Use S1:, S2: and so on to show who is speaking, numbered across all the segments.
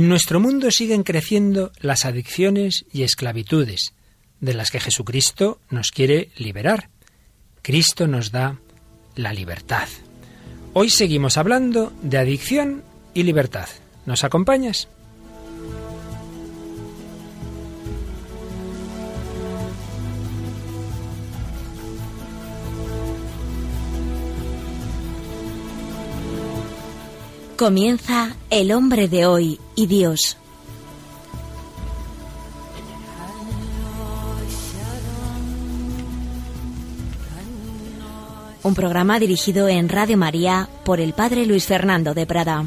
S1: En nuestro mundo siguen creciendo las adicciones y esclavitudes, de las que Jesucristo nos quiere liberar. Cristo nos da la libertad. Hoy seguimos hablando de adicción y libertad. ¿Nos acompañas?
S2: Comienza El hombre de hoy y Dios. Un programa dirigido en Radio María por el Padre Luis Fernando de Prada.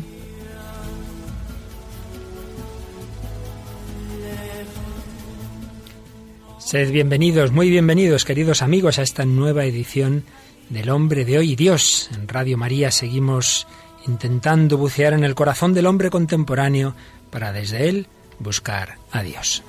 S1: Sed bienvenidos, muy bienvenidos, queridos amigos, a esta nueva edición del Hombre de Hoy y Dios. En Radio María seguimos intentando bucear en el corazón del hombre contemporáneo para desde él buscar a Dios.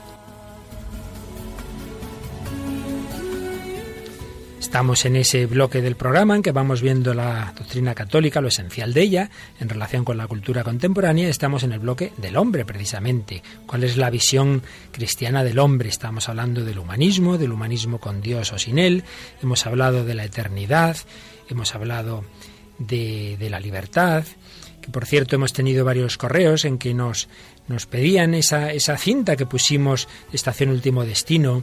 S1: Estamos en ese bloque del programa en que vamos viendo la doctrina católica, lo esencial de ella, en relación con la cultura contemporánea. Estamos en el bloque del hombre, precisamente. ¿Cuál es la visión cristiana del hombre? Estamos hablando del humanismo, del humanismo con Dios o sin él. Hemos hablado de la eternidad, hemos hablado de, la libertad, que por cierto hemos tenido varios correos en que nos, nos pedían esa, esa cinta que pusimos, Estación Último Destino,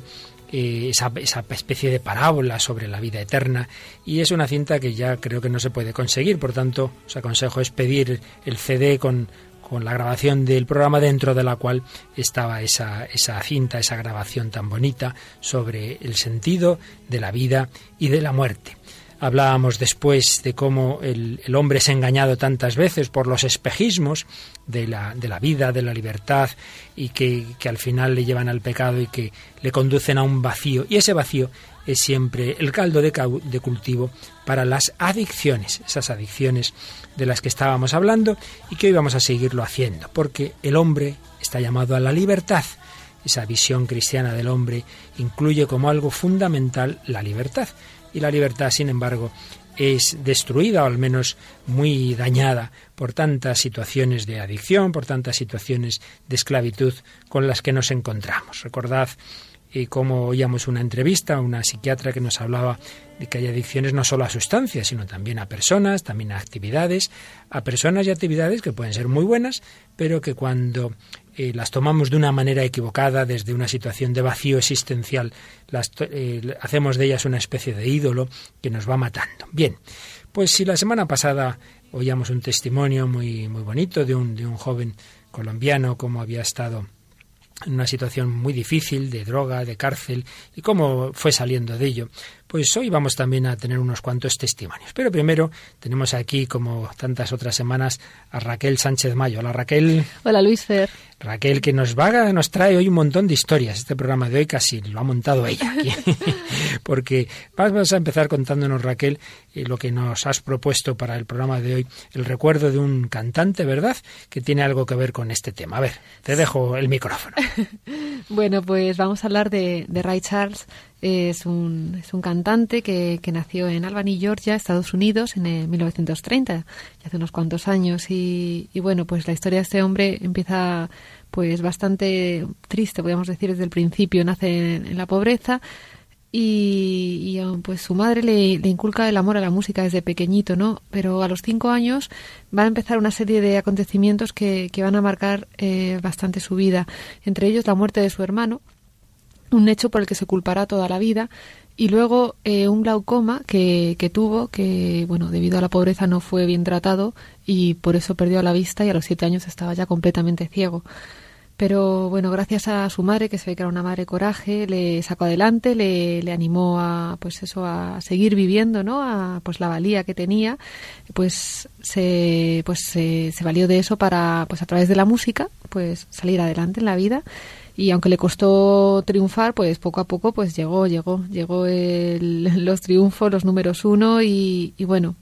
S1: eh, esa, esa, especie de parábola sobre la vida eterna y es una cinta que ya creo que no se puede conseguir, por tanto os aconsejo es pedir el CD con, con la grabación del programa dentro de la cual estaba esa, esa cinta, esa grabación tan bonita sobre el sentido de la vida y de la muerte. Hablábamos después de cómo el, hombre es engañado tantas veces por los espejismos de la, de la vida, de la libertad, y que, que, al final le llevan al pecado y que le conducen a un vacío. Y ese vacío es siempre el caldo de, de cultivo para las adicciones, esas adicciones de las que estábamos hablando y que hoy vamos a seguirlo haciendo, porque el hombre está llamado a la libertad. Esa visión cristiana del hombre incluye como algo fundamental la libertad y la libertad, sin embargo, es destruida o al menos muy dañada por tantas situaciones de adicción, por tantas situaciones de esclavitud con las que nos encontramos. Recordad y como oíamos una entrevista a una psiquiatra que nos hablaba de que hay adicciones no solo a sustancias, sino también a personas, también a actividades, a personas y actividades que pueden ser muy buenas, pero que cuando eh, las tomamos de una manera equivocada, desde una situación de vacío existencial, las, eh, hacemos de ellas una especie de ídolo que nos va matando. Bien, pues si la semana pasada oíamos un testimonio muy, muy bonito de un, de un joven colombiano, como había estado en una situación muy difícil de droga, de cárcel, y cómo fue saliendo de ello. Pues hoy vamos también a tener unos cuantos testimonios. Pero primero tenemos aquí, como tantas otras semanas, a Raquel Sánchez Mayo. Hola Raquel.
S3: Hola Luis Fer.
S1: Raquel, que nos va, nos trae hoy un montón de historias. Este programa de hoy casi lo ha montado ella aquí. Porque vamos a empezar contándonos, Raquel, eh, lo que nos has propuesto para el programa de hoy, el recuerdo de un cantante, ¿verdad? Que tiene algo que ver con este tema. A ver, te dejo el micrófono.
S3: bueno, pues vamos a hablar de, de Ray Charles. Es un, es un cantante que, que nació en Albany, Georgia, Estados Unidos, en 1930, ya hace unos cuantos años. Y, y bueno, pues la historia de este hombre empieza pues bastante triste, podríamos decir, desde el principio. Nace en, la pobreza y, pues su madre le, le, inculca el amor a la música desde pequeñito, ¿no? Pero a los cinco años va a empezar una serie de acontecimientos que, que van a marcar eh, bastante su vida. Entre ellos la muerte de su hermano, un hecho por el que se culpará toda la vida, y luego eh, un glaucoma que, que, tuvo, que bueno, debido a la pobreza no fue bien tratado y por eso perdió la vista y a los siete años estaba ya completamente ciego. Pero bueno, gracias a su madre, que se ve que era una madre coraje, le sacó adelante, le, le animó a pues eso, a seguir viviendo, ¿no? A pues la valía que tenía, pues se pues se, se valió de eso para pues a través de la música, pues salir adelante en la vida y aunque le costó triunfar, pues poco a poco pues llegó, llegó, llegó el, los triunfos, los números uno y, y, bueno,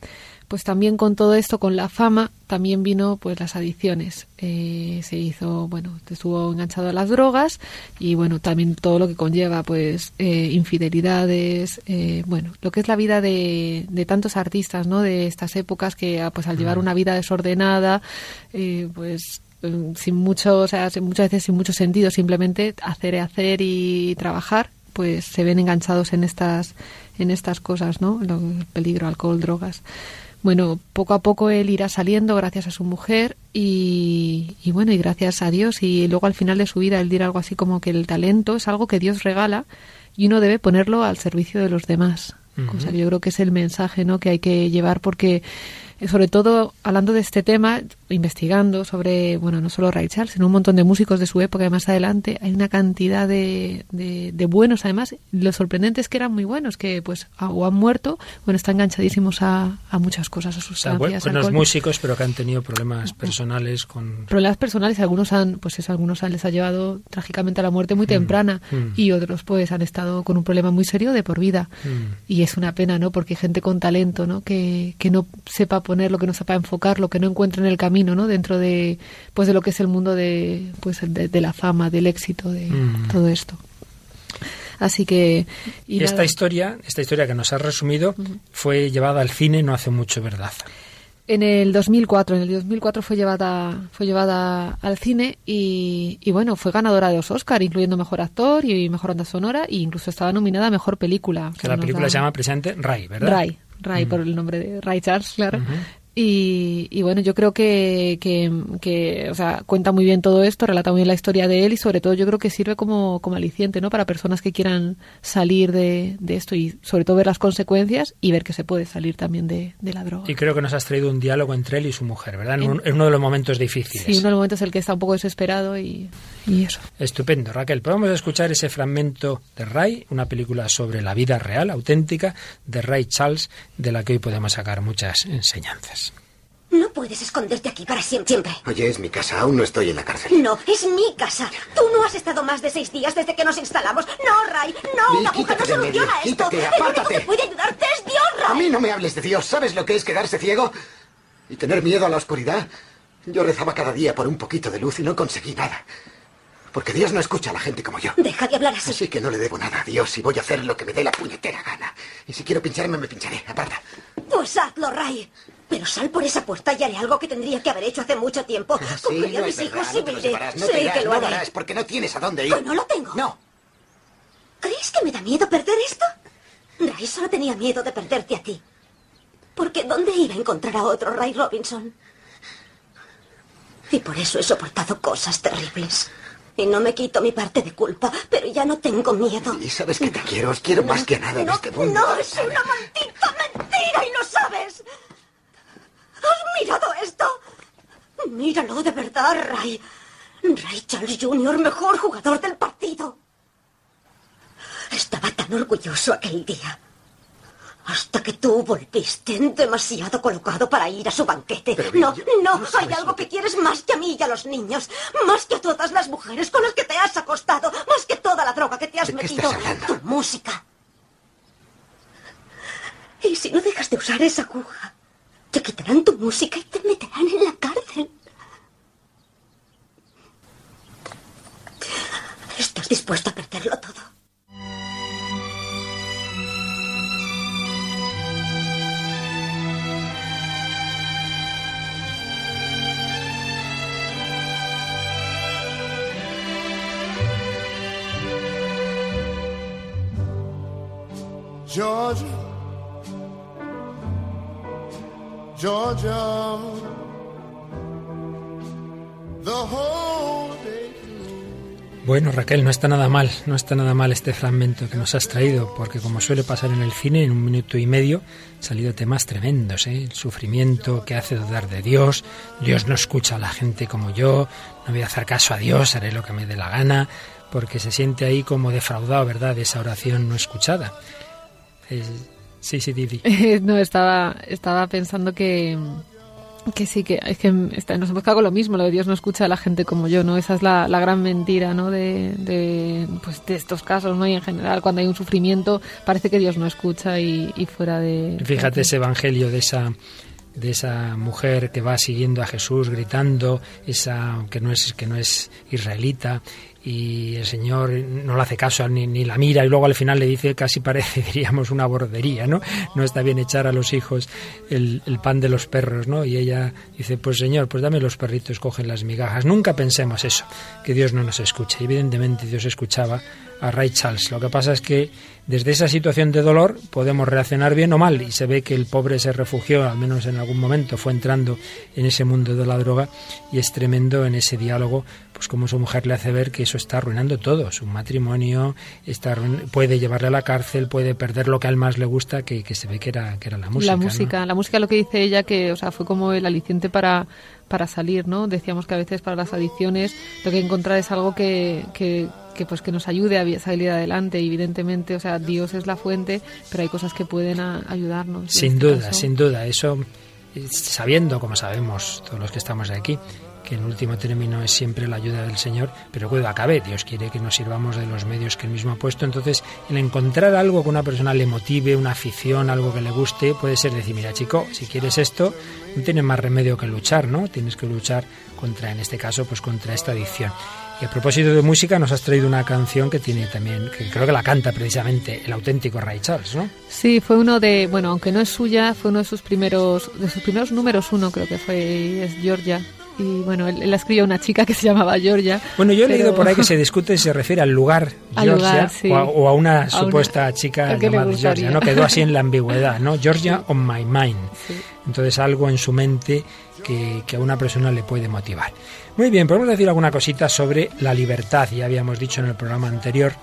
S3: pues también con todo esto, con la fama, también vino pues las adicciones. Eh, se hizo, bueno, estuvo enganchado a las drogas y bueno, también todo lo que conlleva pues eh, infidelidades, eh, bueno, lo que es la vida de, de tantos artistas, ¿no? De estas épocas que pues al llevar una vida desordenada, pues mm, sin mucho, o sea, muchas veces sin mucho sentido, simplemente hacer y hacer y trabajar, pues se ven enganchados en estas, en estas cosas, ¿no? El peligro, alcohol, drogas. Bueno, poco a poco él irá saliendo gracias a su mujer y, y, bueno, y gracias a Dios. Y luego al final de su vida él dirá algo así como que el talento es algo que Dios regala y uno debe ponerlo al servicio de los demás. Cosa que yo creo que es el mensaje ¿no? que hay que llevar porque sobre todo hablando de este tema, investigando sobre, bueno, no solo Ray Charles, sino un montón de músicos de su época y más adelante, hay una cantidad de, de, buenos, además, lo sorprendente es que eran muy buenos, que pues o han muerto, bueno, están enganchadísimos a, a muchas cosas, a sus
S1: o buenos músicos, pero que han tenido problemas personales con...
S3: Problemas personales, algunos han, pues eso, algunos han, les ha llevado trágicamente a la muerte muy mm, temprana mm. y otros pues han estado con un problema muy serio de por vida. Mm. Y es una pena, ¿no? Porque hay gente con talento, ¿no? Que, que no sepa ponerlo, que no sepa enfocarlo, que no encuentre en el camino, ¿no? Dentro de, pues de lo que es el mundo de, pues de, la fama, del éxito, de mm. todo esto. Así que
S1: y esta historia, esta historia que nos has resumido, fue llevada al cine no hace mucho, ¿verdad?
S3: En el 2004, en el 2004 fue llevada, fue llevada al cine y, y bueno, fue ganadora de los Oscar, incluyendo mejor actor y mejor banda sonora, e incluso estaba nominada a mejor película.
S1: Que la película se llama precisamente Ray, ¿verdad?
S3: Ray, Ray, por el nombre de Ray Charles, claro. Y, bueno, yo creo que, que, o sea, cuenta muy bien todo esto, relata muy bien la historia de él y sobre todo yo creo que sirve como, como aliciente, ¿no? Para personas que quieran salir de, de, esto y sobre todo ver las consecuencias y ver que se puede salir también de, de la droga.
S1: Y creo que nos has traído un diálogo entre él y su mujer, ¿verdad? En, uno de los momentos difíciles.
S3: Sí, uno de los momentos en el que está un poco desesperado y, y eso.
S1: Estupendo, Raquel. Podemos escuchar ese fragmento de Ray, una película sobre la vida real, auténtica, de Ray Charles, de la que hoy podemos sacar muchas enseñanzas.
S4: No puedes esconderte aquí para siempre.
S5: Oye, es mi casa, aún no estoy en la cárcel.
S4: No, es mi casa. Tú no has estado más de seis días desde que nos instalamos. No, Ray, no, una aguja no soluciona esto.
S5: Quítate, El único
S4: que puede ayudarte es Dios, Ray.
S5: A mí no me hables de Dios. ¿Sabes lo que es quedarse ciego? ¿Y tener miedo a la oscuridad? Yo rezaba cada día por un poquito de luz y no conseguí nada. Porque Dios no escucha a la gente como yo.
S4: Deja de hablar así.
S5: Así que no le debo nada a Dios y voy a hacer lo que me dé la puñetera gana. Y si quiero pincharme, me pincharé. Aparta.
S4: Pues hazlo, Ray. Pero sal por esa puerta y haré algo que tendría que haber hecho hace mucho tiempo.
S5: Ah, sí, a mis hijos y me iré. No sé que lo haré. No porque no tienes a dónde ir.
S4: Pues no lo tengo.
S5: No.
S4: ¿Crees que me da miedo perder esto? Ray solo tenía miedo de perderte a ti. Porque ¿dónde iba a encontrar a otro Ray Robinson? Y por eso he soportado cosas terribles. Y no me quito mi parte de culpa, pero ya no tengo miedo.
S5: Y sabes que te quiero, os quiero más que nada en este mundo.
S4: No, es una maldita mentira y no sabes. ¿Has mirado esto? Míralo de verdad, Ray. Ray Charles Jr., mejor jugador del partido. Estaba tan orgulloso aquel día. Hasta que tú volviste demasiado colocado para ir a su banquete. no, no, hay algo que quieres más que a mí y a los niños. Más que a todas las mujeres con las que te has acostado. Más que toda la droga que te has metido. Tu música. Y si no dejas de usar esa aguja, te quitarán tu música y te meterán en la cárcel. ¿Estás dispuesto a perderlo todo?
S1: Georgia Georgia, Bueno, Raquel, no está nada mal, no está nada mal este fragmento que nos has traído, porque como suele pasar en el cine, en un minuto y medio han salido temas tremendos, ¿eh? el sufrimiento que hace dudar de Dios, Dios no escucha a la gente como yo, no voy a hacer caso a Dios, haré lo que me dé la gana, porque se siente ahí como defraudado, ¿verdad?, de esa oración no escuchada. Sí, sí, Didi.
S3: no, estaba, estaba pensando que, que sí, que es que nos hemos quedado con lo mismo, lo de Dios no escucha a la gente como yo, ¿no? Esa es la, la gran mentira, ¿no? De, de, pues de estos casos, ¿no? Y en general, cuando hay un sufrimiento, parece que Dios no escucha y, fuera de...
S1: Fíjate ese evangelio de esa de esa mujer que va siguiendo a Jesús gritando, esa que no es que no es israelita y el Señor no le hace caso ni, ni, la mira y luego al final le dice casi parece diríamos una bordería, ¿no? No está bien echar a los hijos el, el, pan de los perros, ¿no? Y ella dice, pues Señor, pues dame los perritos, cogen las migajas. Nunca pensemos eso, que Dios no nos escuche. Evidentemente Dios escuchaba a Ray Charles. Lo que pasa es que desde esa situación de dolor podemos reaccionar bien o mal y se ve que el pobre se refugió, al menos en algún momento, fue entrando en ese mundo de la droga y es tremendo en ese diálogo, pues como su mujer le hace ver que eso está arruinando todo, su matrimonio, está puede llevarle a la cárcel, puede perder lo que a él más le gusta, que, que se ve que era, que era la música.
S3: La música,
S1: ¿no?
S3: la música lo que dice ella que, o sea, fue como el aliciente para para salir, ¿no? Decíamos que a veces para las adicciones lo que encontrar es algo que, que, que, pues que nos ayude a salir adelante. Evidentemente, o sea, Dios es la fuente, pero hay cosas que pueden a, ayudarnos.
S1: Sin este duda, caso. sin duda. Eso, sabiendo, como sabemos todos los que estamos aquí, que en último término es siempre la ayuda del Señor, pero cuando acabe, Dios quiere que nos sirvamos de los medios que Él mismo ha puesto. Entonces, el encontrar algo que una persona le motive, una afición, algo que le guste, puede ser decir, mira chico, si quieres esto, no tienes más remedio que luchar, ¿no? Tienes que luchar contra, en este caso, pues contra esta adicción. Y a propósito de música, nos has traído una canción que tiene también, que creo que la canta precisamente el auténtico Ray Charles, ¿no?
S3: Sí, fue uno de, bueno, aunque no es suya, fue uno de sus primeros, de sus primeros números uno, creo que fue, es Georgia, y bueno, él, él escribió a una chica que se llamaba Georgia.
S1: Bueno, yo he
S3: pero...
S1: leído por ahí que se discute si se refiere al lugar
S3: Al
S1: Georgia
S3: lugar, sí.
S1: o, a, o, a, una
S3: A
S1: supuesta
S3: una-
S1: chica llamada. Georgia, ¿no? Quedó así en la ambigüedad, ¿no? Georgia on my mind.
S3: Sí.
S1: Entonces algo en su mente que, que a una persona le puede motivar. Muy bien, podemos decir alguna cosita sobre la libertad, ya habíamos dicho en el programa anterior,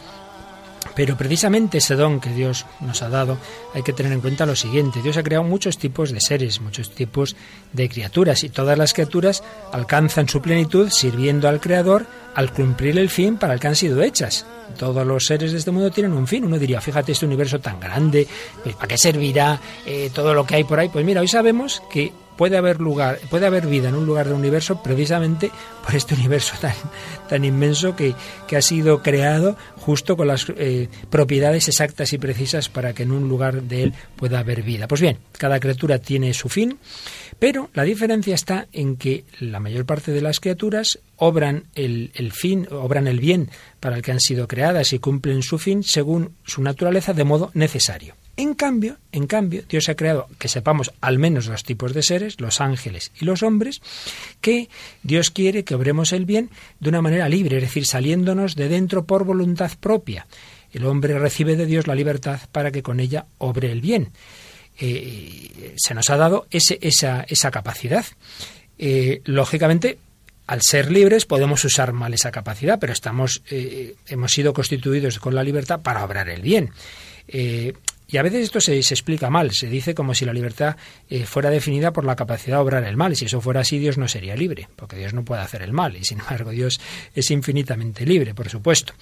S1: pero precisamente ese don que Dios nos ha dado, hay que tener en cuenta lo siguiente. Dios ha creado muchos tipos de seres, muchos tipos de criaturas, y todas las criaturas alcanzan su plenitud sirviendo al Creador al cumplir el fin para el que han sido hechas. Todos los seres de este mundo tienen un fin. Uno diría, fíjate este universo tan grande, pues, ¿para qué servirá eh, todo lo que hay por ahí? Pues mira, hoy sabemos que puede haber lugar, puede haber vida en un lugar del universo precisamente por este universo tan, inmenso que, que ha sido creado justo con las eh, propiedades exactas y precisas para que en un lugar de él pueda haber vida. Pues bien, cada criatura tiene su fin, pero la diferencia está en que la mayor parte de las criaturas obran el fin, obran el bien para el que han sido creadas y cumplen su fin según su naturaleza de modo necesario. En cambio, en cambio, Dios ha creado, que sepamos al menos dos tipos de seres, los ángeles y los hombres, que Dios quiere que obremos el bien de una manera libre, es decir, saliéndonos de dentro por voluntad propia. El hombre recibe de Dios la libertad para que con ella obre el bien. Eh, se nos ha dado esa, capacidad. Eh, lógicamente, al ser libres podemos usar mal esa capacidad, pero estamos, eh, hemos sido constituidos con la libertad para obrar el bien. Y a veces esto se, se, explica mal, se dice como si la libertad eh, fuera definida por la capacidad de obrar el mal, y si eso fuera así, Dios no sería libre, porque Dios no puede hacer el mal, y sin embargo Dios es infinitamente libre, por supuesto.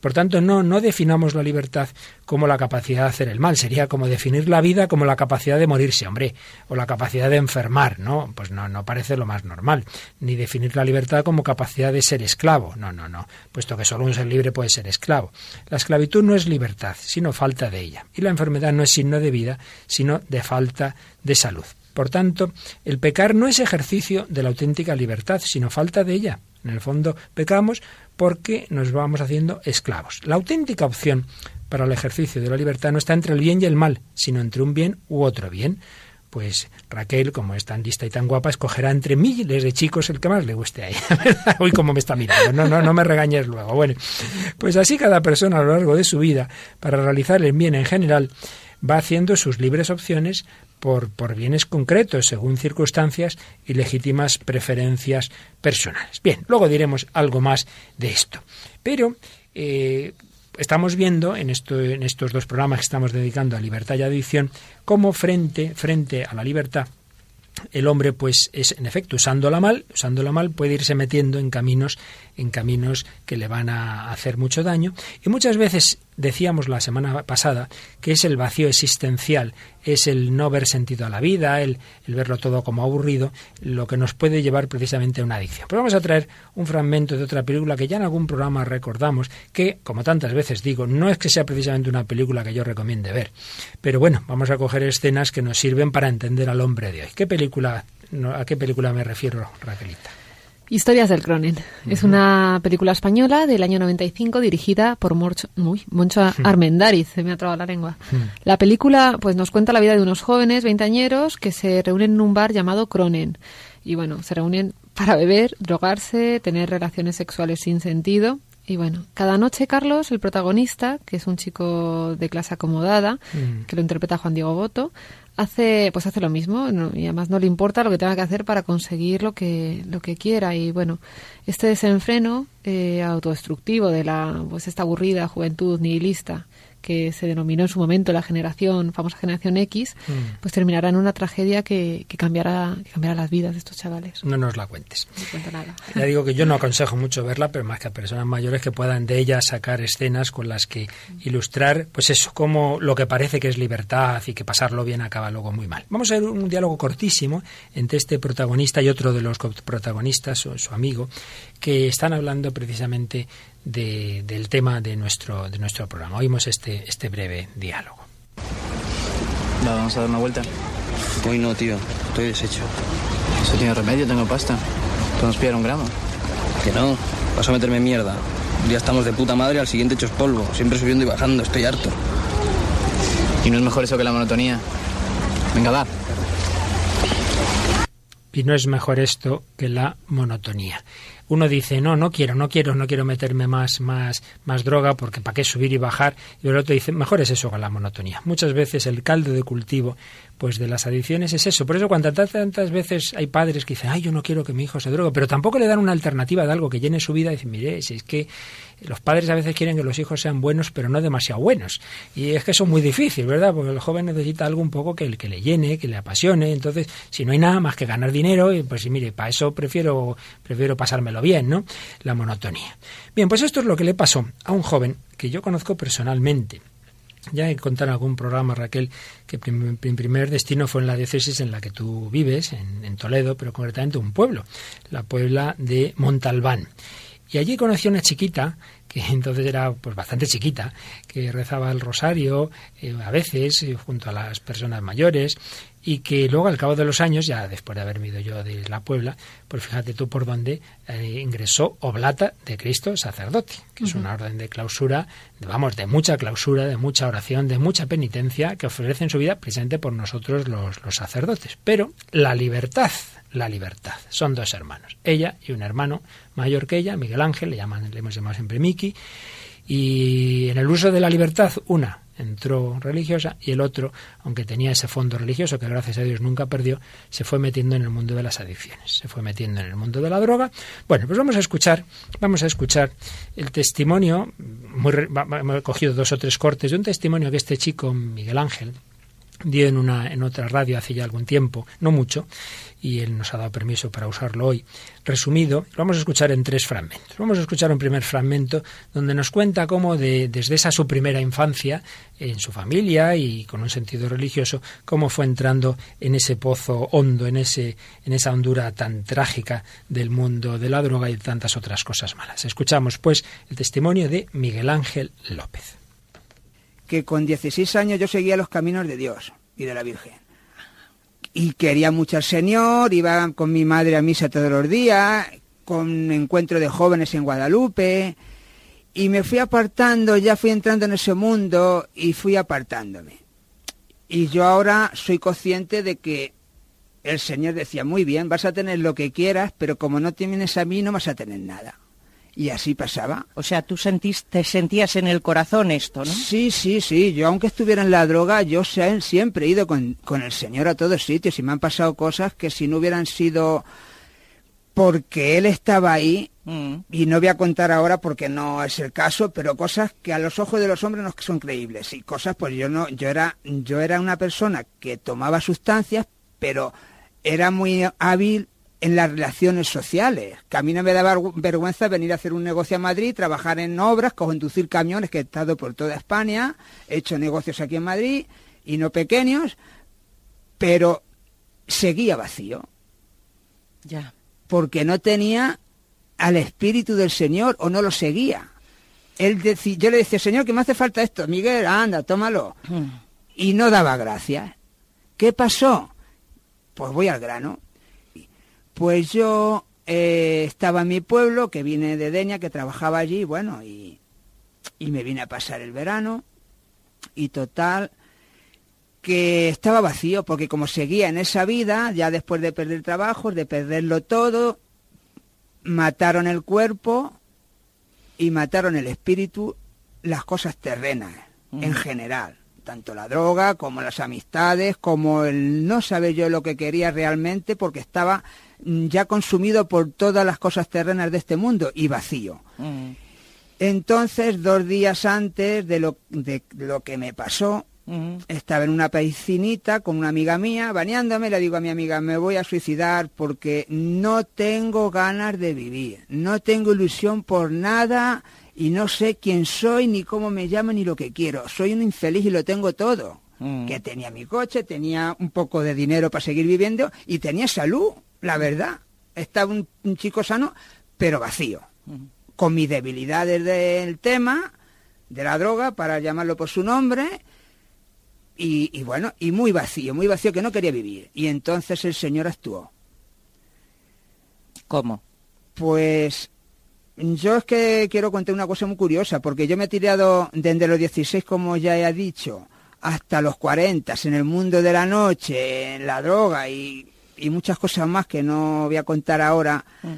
S1: Por tanto, no, no definamos la libertad como la capacidad de hacer el mal, sería como definir la vida como la capacidad de morirse, hombre, o la capacidad de enfermar, ¿no? Pues no, no parece lo más normal, ni definir la libertad como capacidad de ser esclavo, no, no, no, puesto que solo un ser libre puede ser esclavo. La esclavitud no es libertad, sino falta de ella, y la enfermedad no es signo de vida, sino de falta de salud. Por tanto, el pecar no es ejercicio de la auténtica libertad, sino falta de ella. En el fondo, pecamos porque nos vamos haciendo esclavos. La auténtica opción para el ejercicio de la libertad no está entre el bien y el mal, sino entre un bien u otro bien. Pues Raquel, como es tan lista y tan guapa, escogerá entre miles de chicos el que más le guste a ella. Uy, cómo me está mirando. No, no, no me regañes luego. Bueno, pues así cada persona a lo largo de su vida, para realizar el bien en general, va haciendo sus libres opciones por, por, bienes concretos, según circunstancias y legítimas preferencias personales. Bien, luego diremos algo más de esto. Pero eh, estamos viendo en, esto, en estos dos programas que estamos dedicando a libertad y adicción, cómo frente, frente a la libertad el hombre pues es en efecto usándola mal usándola mal puede irse metiendo en caminos en caminos que le van a hacer mucho daño y muchas veces decíamos la semana pasada que es el vacío existencial, es el no ver sentido a la vida, el, verlo todo como aburrido, lo que nos puede llevar precisamente a una adicción. Pero vamos a traer un fragmento de otra película que ya en algún programa recordamos, que, como tantas veces digo, no es que sea precisamente una película que yo recomiende ver, pero bueno, vamos a coger escenas que nos sirven para entender al hombre de hoy. ¿Qué película, ¿A qué película me refiero, Raquelita?
S3: Historias del Cronen. Es una película española del año 95 dirigida por Moncho, Moncho Armendáriz, se me ha trabado la lengua. La película pues nos cuenta la vida de unos jóvenes veinteañeros que se reúnen en un bar llamado Cronen. Y bueno, se reúnen para beber, drogarse, tener relaciones sexuales sin sentido. Y bueno, cada noche Carlos, el protagonista, que es un chico de clase acomodada, que lo interpreta Juan Diego Boto, hace pues hace lo mismo y además no le importa lo que tenga que hacer para conseguir lo que lo que quiera. Y bueno este desenfreno eh, autodestructivo de la pues esta aburrida juventud nihilista que se denominó en su momento la generación, famosa generación X, mm. pues terminará en una tragedia que, que, cambiará, que cambiará las vidas de estos chavales.
S1: No nos la cuentes.
S3: No cuento nada.
S1: Ya digo que yo no aconsejo mucho verla, pero más que a personas mayores que puedan de ella sacar escenas con las que ilustrar, pues eso, como lo que parece que es libertad y que pasarlo bien acaba luego muy mal. Vamos a ver un diálogo cortísimo entre este protagonista y otro de los protagonistas, su, su amigo, que están hablando precisamente del tema de nuestro, de nuestro programa. Oímos este, este breve diálogo.
S6: vamos a dar una vuelta.
S7: Hoy no, tío. Estoy deshecho.
S6: Eso tiene remedio, tengo pasta. ¿Podemos pillar un gramo?
S7: Que no. Paso a meterme mierda. Un día estamos de puta madre, al siguiente hechos polvo. Siempre subiendo y bajando. Estoy harto.
S6: ¿Y no es mejor eso que la monotonía? Venga, va.
S1: Y no es mejor esto que la monotonía uno dice, no, no quiero, no quiero, no quiero meterme más, más, más droga porque para qué subir y bajar. Y el otro dice, mejor es eso que la monotonía. Muchas veces el caldo de cultivo pues de las adicciones es eso. Por eso cuando tantas veces hay padres que dicen, ay, yo no quiero que mi hijo se drogue, pero tampoco le dan una alternativa de algo que llene su vida y dicen, mire, si es que los padres a veces quieren que los hijos sean buenos, pero no demasiado buenos. Y es que eso es muy difícil, ¿verdad? Porque el joven necesita algo un poco que, que le llene, que le apasione. Entonces, si no hay nada más que ganar dinero, pues mire, para eso prefiero, prefiero pasármelo bien, ¿no? La monotonía. Bien, pues esto es lo que le pasó a un joven que yo conozco personalmente. Ya he contado en algún programa, Raquel, que mi primer destino fue en la diócesis en la que tú vives, en, Toledo, pero concretamente un pueblo, la Puebla de Montalbán. Y allí conocí a una chiquita, que entonces era pues bastante chiquita, que rezaba el rosario eh, a veces eh, junto a las personas mayores y que luego al cabo de los años, ya después de haber ido yo de la Puebla, pues fíjate tú por dónde eh, ingresó Oblata de Cristo sacerdote, que es una orden de clausura, vamos, de mucha clausura, de mucha oración, de mucha penitencia que ofrece en su vida precisamente por nosotros los, los sacerdotes. Pero la libertad, la libertad. Son dos hermanos, ella y un hermano mayor que ella, Miguel Ángel, le llaman, le hemos llamado siempre Miki, y en el uso de la libertad, una entró religiosa y el otro, aunque tenía ese fondo religioso que gracias a Dios nunca perdió, se fue metiendo en el mundo de las adicciones, se fue metiendo en el mundo de la droga. Bueno, pues vamos a escuchar, vamos a escuchar el testimonio, muy, hemos cogido dos o tres cortes de un testimonio que este chico, Miguel Ángel, dio en una en otra radio hace ya algún tiempo, no mucho, y él nos ha dado permiso para usarlo hoy. Resumido, lo vamos a escuchar en tres fragmentos. Vamos a escuchar un primer fragmento donde nos cuenta cómo de, desde esa su primera infancia en su familia y con un sentido religioso, cómo fue entrando en ese pozo hondo, en ese en esa hondura tan trágica del mundo de la droga y de tantas otras cosas malas. Escuchamos pues el testimonio de Miguel Ángel López.
S8: Que con 16 años yo seguía los caminos de Dios y de la Virgen y quería mucho al Señor, iba con mi madre a misa todos los días, con encuentro de jóvenes en Guadalupe, y me fui apartando, ya fui entrando en ese mundo y fui apartándome. Y yo ahora soy consciente de que el Señor decía, muy bien, vas a tener lo que quieras, pero como no tienes a mí no vas a tener nada. Y así pasaba.
S9: O sea, tú sentiste, sentías en el corazón esto, ¿no?
S8: Sí, sí, sí. Yo, aunque estuviera en la droga, yo siempre he ido con, el Señor a todos sitios y me han pasado cosas que si no hubieran sido porque Él estaba ahí, mm. y no voy a contar ahora porque no es el caso, pero cosas que a los ojos de los hombres no son creíbles. Y cosas, pues yo no, yo era, yo era una persona que tomaba sustancias, pero era muy hábil en las relaciones sociales. Que a mí no me daba vergüenza venir a hacer un negocio a Madrid, trabajar en obras, conducir camiones, que he estado por toda España, he hecho negocios aquí en Madrid, y no pequeños, pero seguía vacío.
S9: Ya.
S8: Porque no tenía al Espíritu del Señor o no lo seguía. Él yo le decía, Señor, que me hace falta esto. Miguel, anda, tómalo. Mm. Y no daba gracias. ¿Qué pasó? Pues voy al grano. Pues yo eh, estaba en mi pueblo, que vine de Deña, que trabajaba allí, bueno, y, y me vine a pasar el verano. Y total, que estaba vacío, porque como seguía en esa vida, ya después de perder trabajo, de perderlo todo, mataron el cuerpo y mataron el espíritu, las cosas terrenas, en general tanto la droga como las amistades, como el no saber yo lo que quería realmente porque estaba ya consumido por todas las cosas terrenas de este mundo y vacío. Mm. Entonces, dos días antes de lo, de lo que me pasó, mm. estaba en una piscinita con una amiga mía, bañándome, le digo a mi amiga, me voy a suicidar porque no tengo ganas de vivir, no tengo ilusión por nada y no sé quién soy, ni cómo me llamo, ni lo que quiero. Soy un infeliz y lo tengo todo. Mm. Que tenía mi coche, tenía un poco de dinero para seguir viviendo y tenía salud, la verdad. Estaba un, chico sano, pero vacío. Con mis debilidades del tema, de la droga, para llamarlo por su nombre, y, y, bueno, y muy vacío, muy vacío que no quería vivir. Y entonces el Señor actuó.
S9: ¿Cómo?
S8: Pues yo es que quiero contar una cosa muy curiosa, porque yo me he tirado desde los 16, como ya he dicho, hasta los 40, en el mundo de la noche, en la droga y, muchas cosas más que no voy a contar ahora, mm.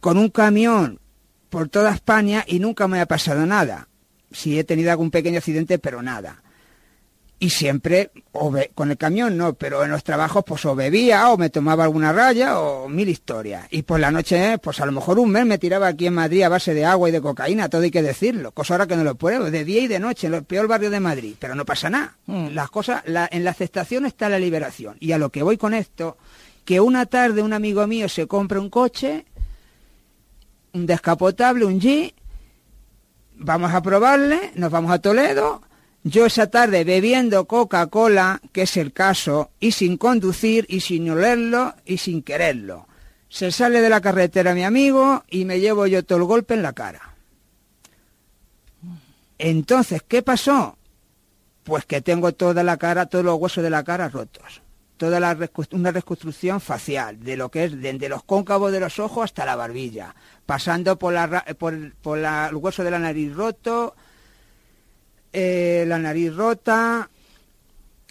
S8: con un camión por toda España y nunca me ha pasado nada. Sí he tenido algún pequeño accidente, pero nada y siempre con el camión no, pero en los trabajos pues o bebía o me tomaba alguna raya o mil historias. Y por la noche, pues a lo mejor un mes me tiraba aquí en Madrid a base de agua y de cocaína, todo hay que decirlo, cosa ahora que no lo pruebo, de día y de noche, en el peor barrio de Madrid, pero no pasa nada. Mm. Las cosas, en la aceptación está la liberación. Y a lo que voy con esto, que una tarde un amigo mío se compra un coche, un descapotable, un G, vamos a probarle, nos vamos a Toledo, yo esa tarde bebiendo Coca-Cola, que es el caso, y sin conducir, y sin olerlo, y sin quererlo. Se sale de la carretera mi amigo y me llevo yo todo el golpe en la cara. Entonces, ¿qué pasó? Pues que tengo toda la cara, todos los huesos de la cara rotos. Toda la una reconstrucción facial, de lo que es desde los cóncavos de los ojos hasta la barbilla, pasando por, la, por, el hueso de la nariz roto, eh, la nariz rota,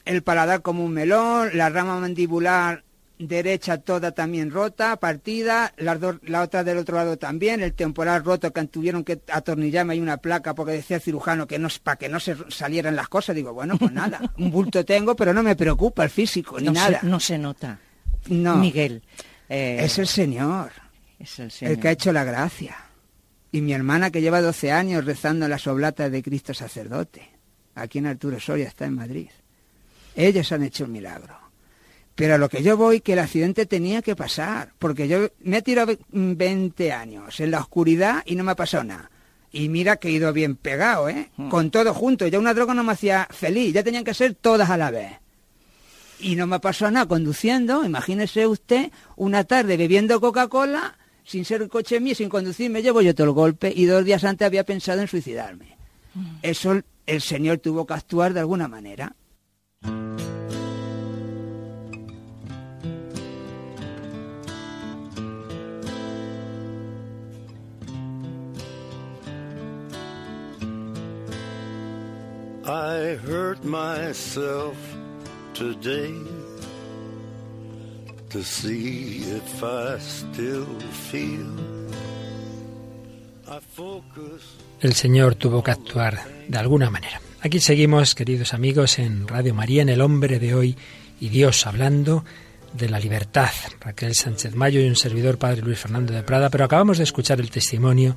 S8: el paladar como un melón, la rama mandibular derecha toda también rota, partida, la, la otra del otro lado también, el temporal roto que tuvieron que atornillarme ahí una placa porque decía el cirujano que no para que no se salieran las cosas. Digo, bueno, pues nada, un bulto tengo, pero no me preocupa el físico ni nada.
S9: no se nota.
S8: No.
S9: Miguel.
S8: Eh, es el Señor.
S9: Es el Señor.
S8: El que ha hecho la gracia y mi hermana que lleva 12 años rezando las oblatas de Cristo sacerdote. Aquí en Arturo Soria está en Madrid. Ellos han hecho un milagro. Pero a lo que yo voy, que el accidente tenía que pasar, porque yo me he tirado 20 años en la oscuridad y no me ha pasado nada. Y mira que he ido bien pegado, ¿eh? Hmm. Con todo junto. Ya una droga no me hacía feliz, ya tenían que ser todas a la vez. Y no me ha pasado nada conduciendo. Imagínese usted una tarde bebiendo Coca-Cola sin ser un coche mío, sin conducir, me llevo yo todo el golpe y dos días antes había pensado en suicidarme. Mm. Eso el Señor tuvo que actuar de alguna manera.
S10: I hurt myself today to see if I still feel.
S1: El Señor tuvo que actuar de alguna manera. Aquí seguimos, queridos amigos, en Radio María, en El Hombre de Hoy y Dios, hablando de la libertad. Raquel Sánchez Mayo y un servidor, Padre Luis Fernando de Prada, pero acabamos de escuchar el testimonio,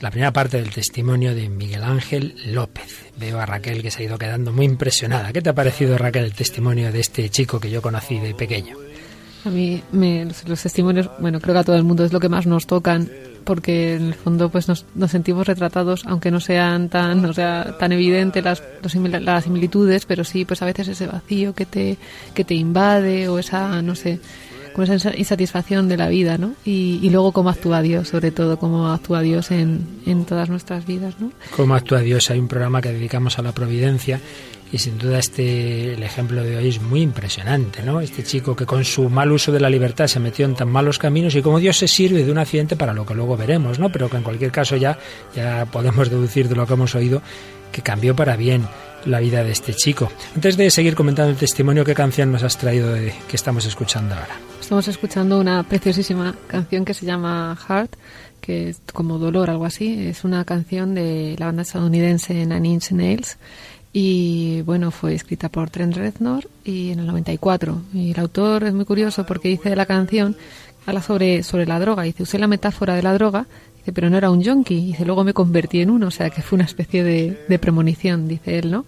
S1: la primera parte del testimonio de Miguel Ángel López. Veo a Raquel que se ha ido quedando muy impresionada. ¿Qué te ha parecido, Raquel, el testimonio de este chico que yo conocí de pequeño?
S3: A mí me, los, testimonios, bueno, creo que a todo el mundo es lo que más nos tocan porque en el fondo pues nos, nos sentimos retratados aunque no sean tan no sea tan evidente las, las similitudes pero sí pues a veces ese vacío que te que te invade o esa no sé con esa insatisfacción de la vida, ¿no? Y, y, luego cómo actúa Dios, sobre todo cómo actúa Dios en, en todas nuestras vidas, ¿no?
S1: Cómo actúa Dios. Hay un programa que dedicamos a la providencia y sin duda este el ejemplo de hoy es muy impresionante, ¿no? Este chico que con su mal uso de la libertad se metió en tan malos caminos y cómo Dios se sirve de un accidente para lo que luego veremos, ¿no? Pero que en cualquier caso ya ya podemos deducir de lo que hemos oído que cambió para bien la vida de este chico. Antes de seguir comentando el testimonio, ¿qué canción nos has traído de que estamos escuchando ahora?
S3: Estamos escuchando una preciosísima canción que se llama Heart, que es como dolor, algo así. Es una canción de la banda estadounidense Nine Inch Nails y bueno, fue escrita por Trent Reznor y en el 94. Y el autor es muy curioso porque dice de la canción, habla sobre, sobre la droga, dice, usé la metáfora de la droga, pero no era un yonki, dice, luego me convertí en uno, o sea que fue una especie de, de premonición, dice él, ¿no?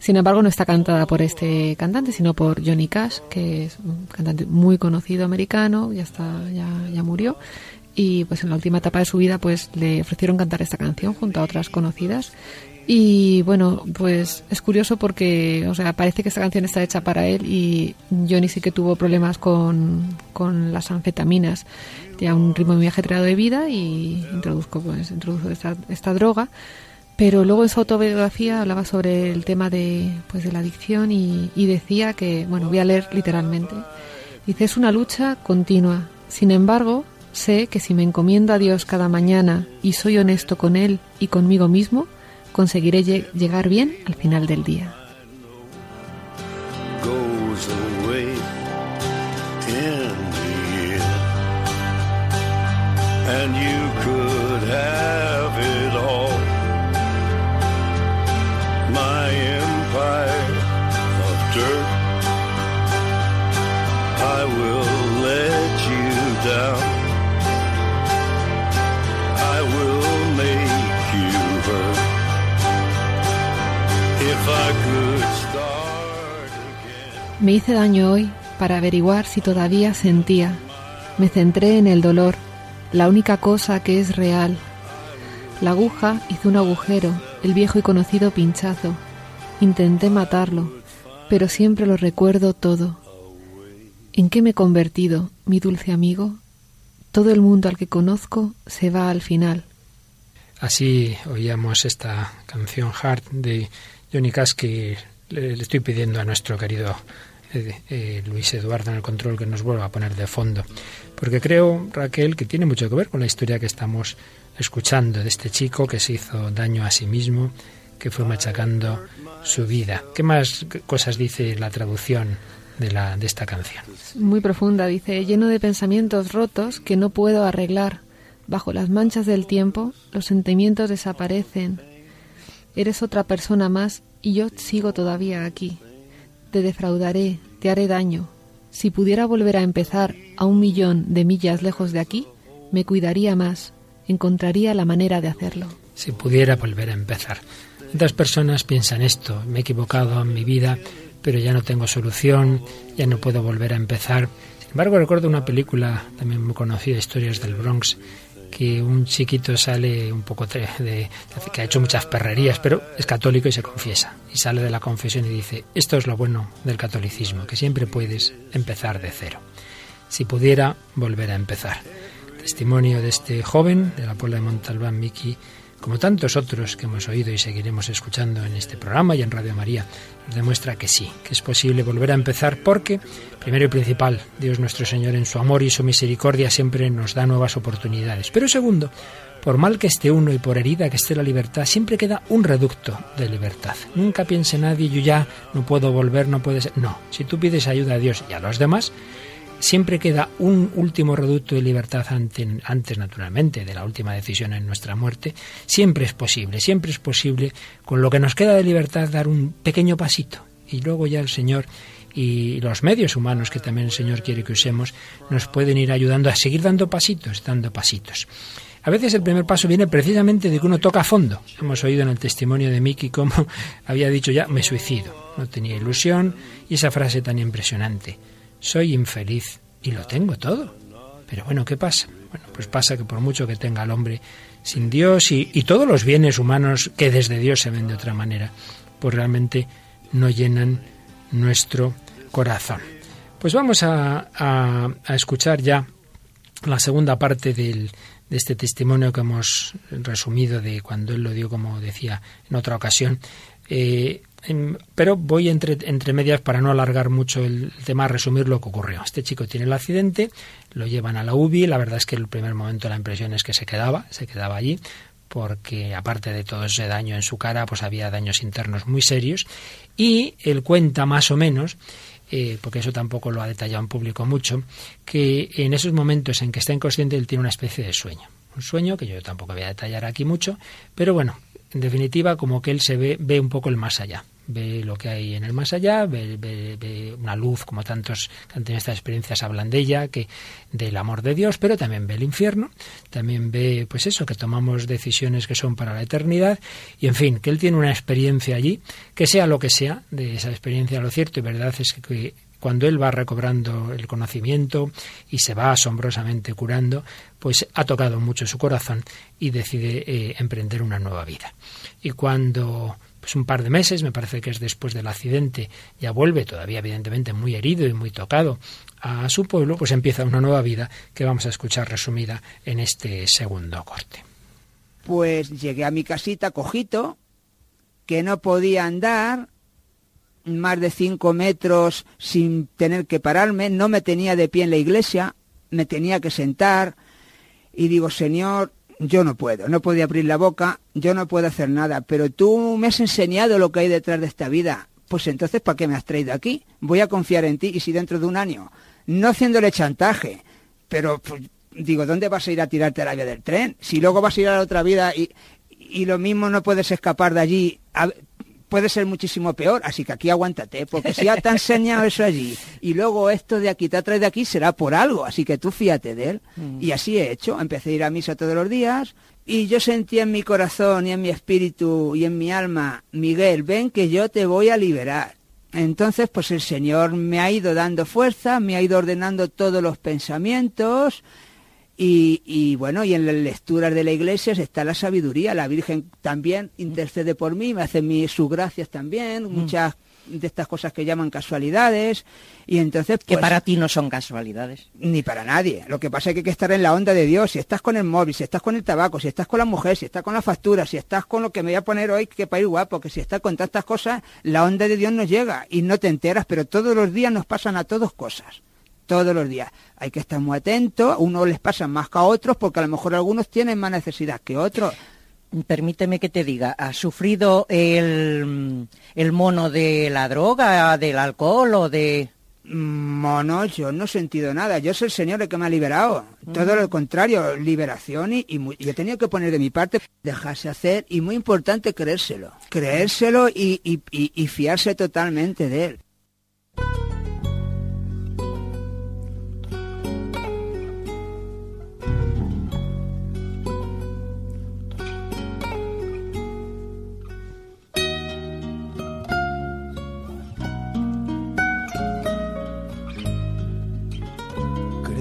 S3: Sin embargo, no está cantada por este cantante, sino por Johnny Cash, que es un cantante muy conocido americano, ya está, ya, ya murió. Y pues en la última etapa de su vida, pues le ofrecieron cantar esta canción junto a otras conocidas. Y bueno, pues es curioso porque, o sea, parece que esta canción está hecha para él y Johnny sí que tuvo problemas con, con las anfetaminas. Tenía un ritmo muy ajetreado de vida y introduzco, pues, introdujo esta, esta droga. Pero luego en su autobiografía hablaba sobre el tema de, pues, de la adicción y decía que, bueno, voy a leer literalmente. Dice, es una lucha continua. Sin embargo, sé que si me encomiendo a Dios cada mañana y soy honesto con Él y conmigo mismo, conseguiré llegar bien al final del día. And you could have it all. My empire of dirt. I will let you down. I will make you hurt. Me hice daño hoy para averiguar si todavía sentía. Me centré en el dolor, la única cosa que es real. La aguja hizo un agujero, el viejo y conocido pinchazo. Intenté matarlo, pero siempre lo recuerdo todo. ¿En qué me he convertido, mi dulce amigo? Todo el mundo al que conozco se va al final.
S1: Así oíamos esta canción Heart de Johnny Cash que le, estoy pidiendo a nuestro querido eh, eh, Luis Eduardo en el control que nos vuelva a poner de fondo. Porque creo, Raquel, que tiene mucho que ver con la historia que estamos escuchando de este chico que se hizo daño a sí mismo, que fue machacando su vida. ¿Qué más cosas dice la traducción de, la, de esta canción?
S3: Muy profunda, dice, lleno de pensamientos rotos que no puedo arreglar. Bajo las manchas del tiempo, los sentimientos desaparecen. Eres otra persona más y yo sigo todavía aquí. Te defraudaré, te haré daño. Si pudiera volver a empezar a un millón de millas lejos de aquí, me cuidaría más, encontraría la manera de hacerlo.
S1: Si pudiera volver a empezar. Muchas personas piensan esto, me he equivocado en mi vida, pero ya no tengo solución, ya no puedo volver a empezar. Sin embargo, recuerdo una película también muy conocida, Historias del Bronx, que un chiquito sale un poco de, que ha hecho muchas perrerías, pero es católico y se confiesa. Y sale de la confesión y dice, esto es lo bueno del catolicismo, que siempre puedes empezar de cero. Si pudiera volver a empezar. Testimonio de este joven de la Puebla de Montalbán, Miki, como tantos otros que hemos oído y seguiremos escuchando en este programa y en Radio María, nos demuestra que sí, que es posible volver a empezar porque, primero y principal, Dios nuestro Señor en su amor y su misericordia siempre nos da nuevas oportunidades. Pero segundo, por mal que esté uno y por herida que esté la libertad, siempre queda un reducto de libertad. Nunca piense nadie, yo ya no puedo volver, no puede ser. No, si tú pides ayuda a Dios y a los demás, siempre queda un último reducto de libertad antes, naturalmente, de la última decisión en nuestra muerte. Siempre es posible, siempre es posible, con lo que nos queda de libertad, dar un pequeño pasito. Y luego ya el Señor y los medios humanos que también el Señor quiere que usemos nos pueden ir ayudando a seguir dando pasitos, dando pasitos. A veces el primer paso viene precisamente de que uno toca a fondo. Hemos oído en el testimonio de Miki cómo había dicho ya, me suicido. No tenía ilusión y esa frase tan impresionante soy infeliz y lo tengo todo. Pero bueno, ¿qué pasa? Bueno, pues pasa que por mucho que tenga el hombre sin Dios y, todos los bienes humanos que desde Dios se ven de otra manera, pues realmente no llenan nuestro corazón. Pues vamos a, a escuchar ya la segunda parte del, de este testimonio que hemos resumido de cuando él lo dio, como decía en otra ocasión. Eh, pero voy entre, medias para no alargar mucho el tema, resumir lo que ocurrió. Este chico tiene el accidente, lo llevan a la UBI, la verdad es que el primer momento la impresión es que se quedaba, se quedaba allí, porque aparte de todo ese daño en su cara, pues había daños internos muy serios, y él cuenta más o menos eh, porque eso tampoco lo ha detallado en público mucho, que en esos momentos en que está inconsciente él tiene una especie de sueño. Un sueño que yo tampoco voy a detallar aquí mucho, pero bueno, en definitiva como que él se ve, ve un poco el más allá. Ve lo que hay en el más allá, ve, una luz, como tantos que han tenido estas experiencias hablan de ella, que del amor de Dios, pero también ve el infierno, también ve, pues eso, que tomamos decisiones que son para la eternidad, y en fin, que él tiene una experiencia allí, que sea lo que sea de esa experiencia, lo cierto y verdad es que cuando él va recobrando el conocimiento y se va asombrosamente curando, pues ha tocado mucho su corazón y decide eh, emprender una nueva vida. Y cuando pues un par de meses, me parece que es después del accidente, ya vuelve, todavía evidentemente muy herido y muy tocado a su pueblo, pues empieza una nueva vida que vamos a escuchar resumida en este segundo corte.
S8: Pues llegué a mi casita cojito, que no podía andar más de cinco metros sin tener que pararme, no me tenía de pie en la iglesia, me tenía que sentar y digo, Señor, yo no puedo, no podía abrir la boca, yo no puedo hacer nada, pero tú me has enseñado lo que hay detrás de esta vida. Pues entonces, ¿para qué me has traído aquí? Voy a confiar en ti y si dentro de un año, no haciéndole chantaje, pero pues, digo, ¿dónde vas a ir a tirarte a la vía del tren? Si luego vas a ir a la otra vida y, y lo mismo no puedes escapar de allí, puede ser muchísimo peor, así que aquí aguántate, porque si ya te ha enseñado eso allí y luego esto de aquí te traído de aquí será por algo, así que tú fíate de él. Mm. Y así he hecho, empecé a ir a misa todos los días y yo sentí en mi corazón y en mi espíritu y en mi alma, Miguel, ven que yo te voy a liberar. Entonces, pues el Señor me ha ido dando fuerza, me ha ido ordenando todos los pensamientos, y, bueno, y en las lecturas de la iglesia está la sabiduría. La Virgen también intercede por mí, me hace mis, sus gracias también, mm. muchas de estas cosas que llaman casualidades. Y entonces.
S9: que pues, para ti no son casualidades.
S8: Ni para nadie. Lo que pasa es que hay que estar en la onda de Dios. Si estás con el móvil, si estás con el tabaco, si estás con la mujer, si estás con la factura, si estás con lo que me voy a poner hoy, que para ir guapo, que si estás con tantas cosas, la onda de Dios nos llega y no te enteras, pero todos los días nos pasan a todos cosas todos los días. Hay que estar muy atentos, a unos les pasa más que a otros porque a lo mejor algunos tienen más necesidad que otros.
S9: Permíteme que te diga, ¿has sufrido el, el mono de la droga, del alcohol o de...?
S8: Mono, yo no he sentido nada. Yo soy el Señor el que me ha liberado. Todo lo contrario, liberación y, y he tenido que poner de mi parte, dejarse hacer y muy importante creérselo. Creérselo y, y, y fiarse totalmente de él.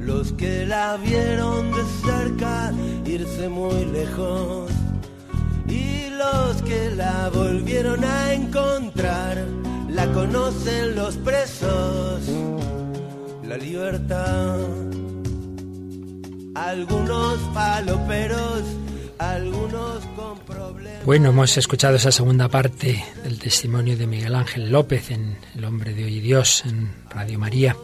S10: los que la vieron de cerca irse muy lejos. Y los que la volvieron a encontrar la conocen los presos. La libertad. Algunos paloperos algunos con problemas.
S1: Bueno hemos escuchado esa segunda parte del testimonio de Miguel Ángel López en El hombre de hoy y Dios en Radio María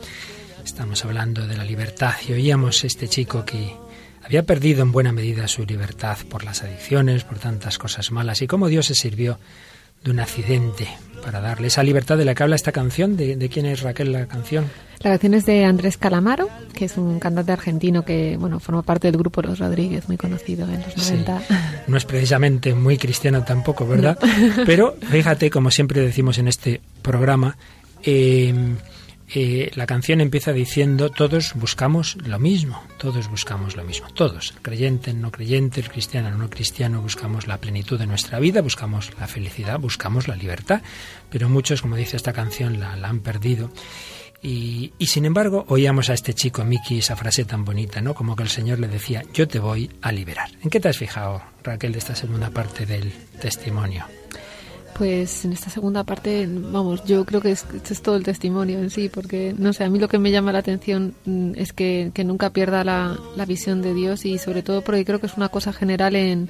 S1: Estamos hablando de la libertad y oíamos este chico que había perdido en buena medida su libertad por las adicciones, por tantas cosas malas y cómo Dios se sirvió de un accidente, para darle esa libertad de la que habla esta canción. ¿De, de quién es Raquel la canción?
S3: La canción es de Andrés Calamaro, que es un cantante argentino que bueno forma parte del grupo Los Rodríguez, muy conocido en los 90.
S1: No es precisamente muy cristiano tampoco, ¿verdad? Pero fíjate, como siempre decimos en este programa, eh, eh, la canción empieza diciendo todos buscamos lo mismo, todos buscamos lo mismo, todos, el creyente, no creyente, el cristiano, no cristiano, buscamos la plenitud de nuestra vida, buscamos la felicidad, buscamos la libertad, pero muchos, como dice esta canción, la, han perdido. Y, y, sin embargo, oíamos a este chico Miki esa frase tan bonita, ¿no? Como que el Señor le decía, yo te voy a liberar. ¿En qué te has fijado, Raquel, de esta segunda parte del testimonio?
S3: Pues en esta segunda parte, vamos, yo creo que es, es, todo el testimonio en sí, porque, no sé, a mí lo que me llama la atención mm, es que, que nunca pierda la, la visión de Dios y sobre todo porque creo que es una cosa general en,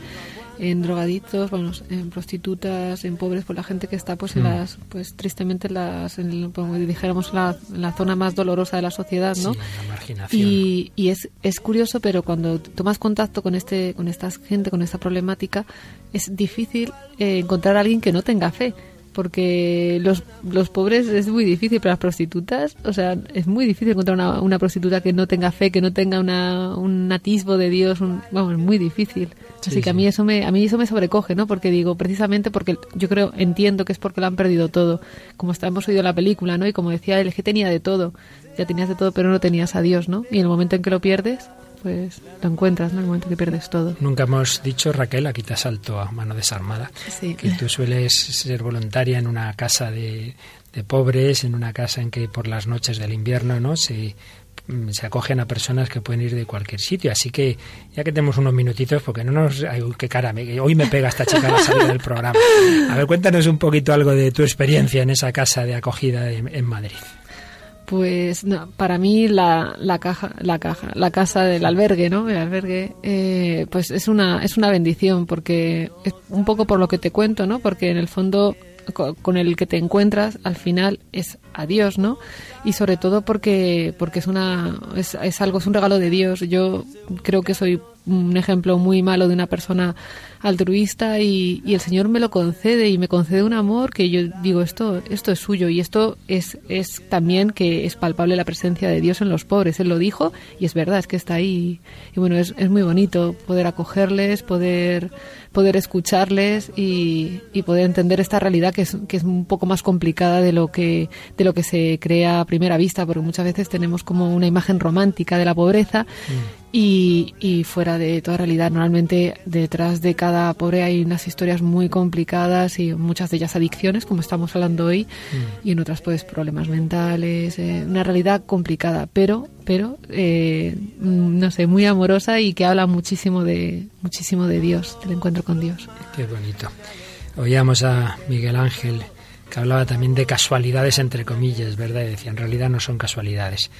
S3: en drogadictos, bueno, en prostitutas, en pobres, por la gente que está pues en
S1: Mm.
S3: las, pues tristemente en las, en, como dijéramos, la, en la zona más dolorosa de la sociedad, ¿no?
S1: Sí, la marginación.
S3: Y, y es, es curioso, pero cuando tomas contacto con este, con esta gente, con esta problemática, es difícil eh, encontrar a alguien que no tenga fe. Porque los, los pobres es muy difícil, pero las prostitutas, o sea, es muy difícil encontrar una, una prostituta que no tenga fe, que no tenga una, un atisbo de Dios, un, vamos, es muy difícil.
S1: Sí,
S3: Así que a
S1: sí.
S3: mí eso me, a mí eso me sobrecoge, ¿no? Porque digo, precisamente porque yo creo, entiendo que es porque lo han perdido todo. Como está- hemos oído la película, ¿no? Y como decía él, es que tenía de todo. Ya tenías de todo, pero no tenías a Dios, ¿no? Y en el momento en que lo pierdes, pues lo encuentras, ¿no? En el momento que pierdes todo.
S1: Nunca hemos dicho, Raquel, aquí te asalto a mano desarmada,
S3: Sí.
S1: que tú sueles ser voluntaria en una casa de, de pobres, en una casa en que por las noches del invierno no se, mm, se acogen a personas que pueden ir de cualquier sitio. Así que ya que tenemos unos minutitos, porque no nos... Ay, qué cara, me- hoy me pega esta chica la salida del programa. A ver, cuéntanos un poquito algo de tu experiencia en esa casa de acogida en, en Madrid.
S3: Pues no, para mí la, la caja, la caja, la casa del albergue, ¿no? El albergue, eh, pues es una, es una bendición porque es un poco por lo que te cuento, ¿no? Porque en el fondo co- con el que te encuentras al final es a Dios, ¿no? Y sobre todo porque porque es una es, es algo es un regalo de Dios. Yo creo que soy un ejemplo muy malo de una persona altruista y, y el Señor me lo concede y me concede un amor que yo digo esto esto es suyo y esto es es también que es palpable la presencia de Dios en los pobres. Él lo dijo y es verdad, es que está ahí y bueno, es, es muy bonito poder acogerles, poder poder escucharles y, y poder entender esta realidad que es, que es un poco más complicada de lo que de lo que se crea a primera vista, porque muchas veces tenemos como una imagen romántica de la pobreza y, y fuera de toda realidad. Normalmente detrás de cada pobre hay unas historias muy complicadas y muchas de ellas adicciones, como estamos hablando hoy, y en otras pues problemas mentales, eh, una realidad complicada, pero pero eh, mm, no sé, muy amorosa y que habla muchísimo de muchísimo de Dios, del encuentro con Dios.
S1: Qué bonito. Oíamos a Miguel Ángel que hablaba también de casualidades entre comillas, ¿verdad? Y decía, en realidad no son casualidades.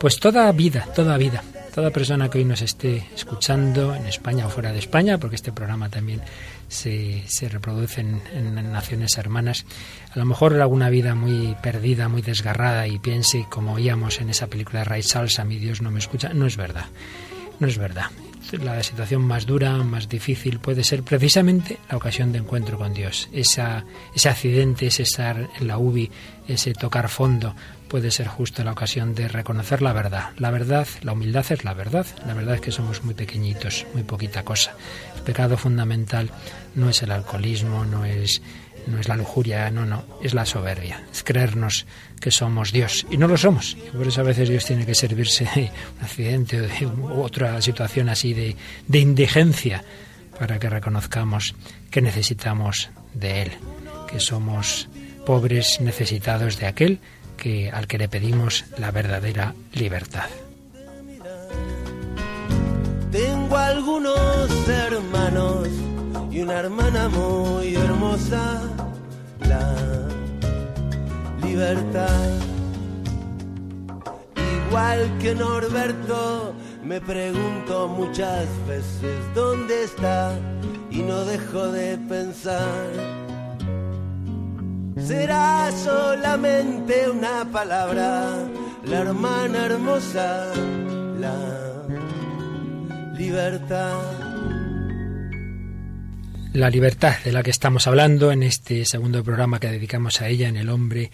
S1: Pues toda vida, toda vida, toda persona que hoy nos esté escuchando en España o fuera de España, porque este programa también se, se reproduce en, en naciones hermanas, a lo mejor alguna vida muy perdida, muy desgarrada y piense, como oíamos en esa película de Ray Charles, a mi Dios no me escucha, no es verdad, no es verdad la situación más dura, más difícil, puede ser precisamente la ocasión de encuentro con Dios. Esa, ese accidente, ese estar en la UBI, ese tocar fondo, puede ser justo la ocasión de reconocer la verdad. La verdad, la humildad es la verdad. La verdad es que somos muy pequeñitos, muy poquita cosa. El pecado fundamental no es el alcoholismo, no es no es la lujuria, no, no, es la soberbia, es creernos que somos Dios y no lo somos. Por eso a veces Dios tiene que servirse de un accidente o de otra situación así de, de indigencia para que reconozcamos que necesitamos de Él, que somos pobres necesitados de aquel que, al que le pedimos la verdadera libertad.
S10: Tengo algunos hermanos y una hermana muy hermosa, la libertad. Igual que Norberto, me pregunto muchas veces dónde está y no dejo de pensar. Será solamente una palabra, la hermana hermosa, la libertad.
S1: La libertad de la que estamos hablando en este segundo programa que dedicamos a ella en El hombre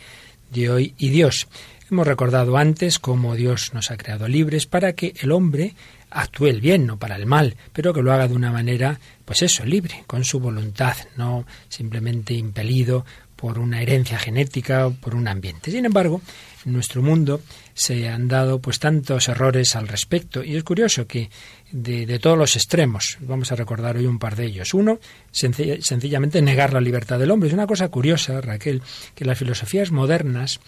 S1: de hoy y Dios. Hemos recordado antes cómo Dios nos ha creado libres para que el hombre actúe el bien, no para el mal, pero que lo haga de una manera, pues eso, libre, con su voluntad, no simplemente impelido por una herencia genética o por un ambiente. Sin embargo, en nuestro mundo se han dado pues tantos errores al respecto y es curioso que de, todos los extremos, vamos a recordar hoy un par de ellos. Uno, sencillamente negar la libertad del hombre. Es una cosa curiosa, Raquel, que las filosofías modernas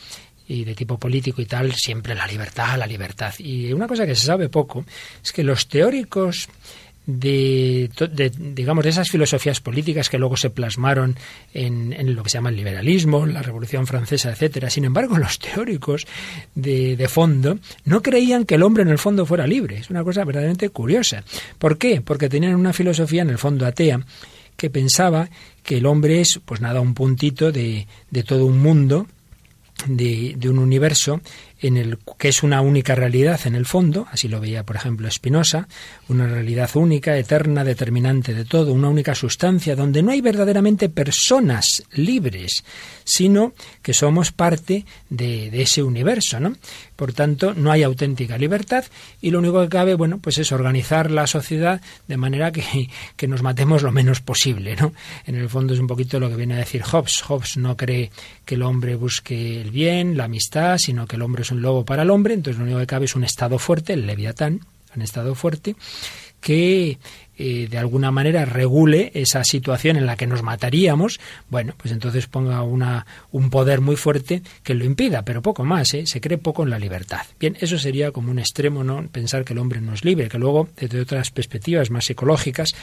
S1: y de tipo político y tal, siempre la libertad, la libertad. Y una cosa que se sabe poco es que los teóricos de, digamos, de esas filosofías políticas que luego se plasmaron en, en, lo que se llama el liberalismo, la Revolución Francesa, etcétera. Sin embargo, los teóricos de, de, fondo no creían que el hombre en el fondo fuera libre. Es una cosa verdaderamente curiosa. ¿Por qué? Porque tenían una filosofía en el fondo atea que pensaba que el hombre es, pues nada, un puntito de, de todo un mundo, de, de un universo en el que es una única realidad en el fondo, así lo veía por ejemplo Spinoza, una realidad única, eterna, determinante de todo, una única sustancia donde no hay verdaderamente personas libres, sino que somos parte de, ese universo, ¿no? Por tanto, no hay auténtica libertad y lo único que cabe, bueno, pues es organizar la sociedad de manera que, que nos matemos lo menos posible, ¿no? En el fondo es un poquito lo que viene a decir Hobbes. Hobbes no cree que el hombre busque el bien, la amistad, sino que el hombre es un lobo para el hombre, entonces lo único que cabe es un estado fuerte, el leviatán, un estado fuerte, que eh, de alguna manera regule esa situación en la que nos mataríamos, bueno, pues entonces ponga una, un poder muy fuerte que lo impida, pero poco más, ¿eh? se cree poco en la libertad. Bien, eso sería como un extremo, ¿no? Pensar que el hombre no es libre, que luego, desde otras perspectivas más psicológicas,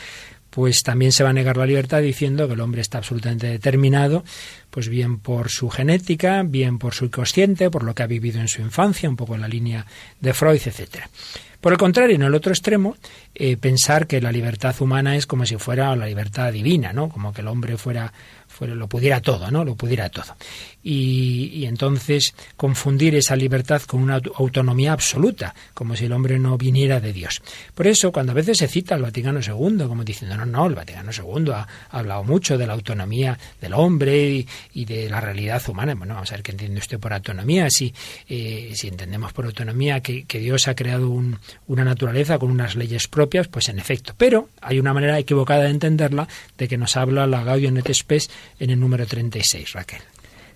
S1: pues también se va a negar la libertad diciendo que el hombre está absolutamente determinado, pues bien por su genética, bien por su inconsciente, por lo que ha vivido en su infancia, un poco en la línea de Freud, etcétera. Por el contrario, en el otro extremo, eh, pensar que la libertad humana es como si fuera la libertad divina, ¿no? Como que el hombre fuera lo pudiera todo, ¿no? Lo pudiera todo. Y, entonces confundir esa libertad con una autonomía absoluta, como si el hombre no viniera de Dios. Por eso, cuando a veces se cita al Vaticano II, como diciendo, no, no, el Vaticano II ha, hablado mucho de la autonomía del hombre y, de la realidad humana. Bueno, vamos a ver qué entiende usted por autonomía. Si, eh, si entendemos por autonomía que, Dios ha creado una naturaleza con unas leyes propias, pues en efecto. Pero hay una manera equivocada de entenderla, de que nos habla la Gaudium et Spes en el número 36, Raquel.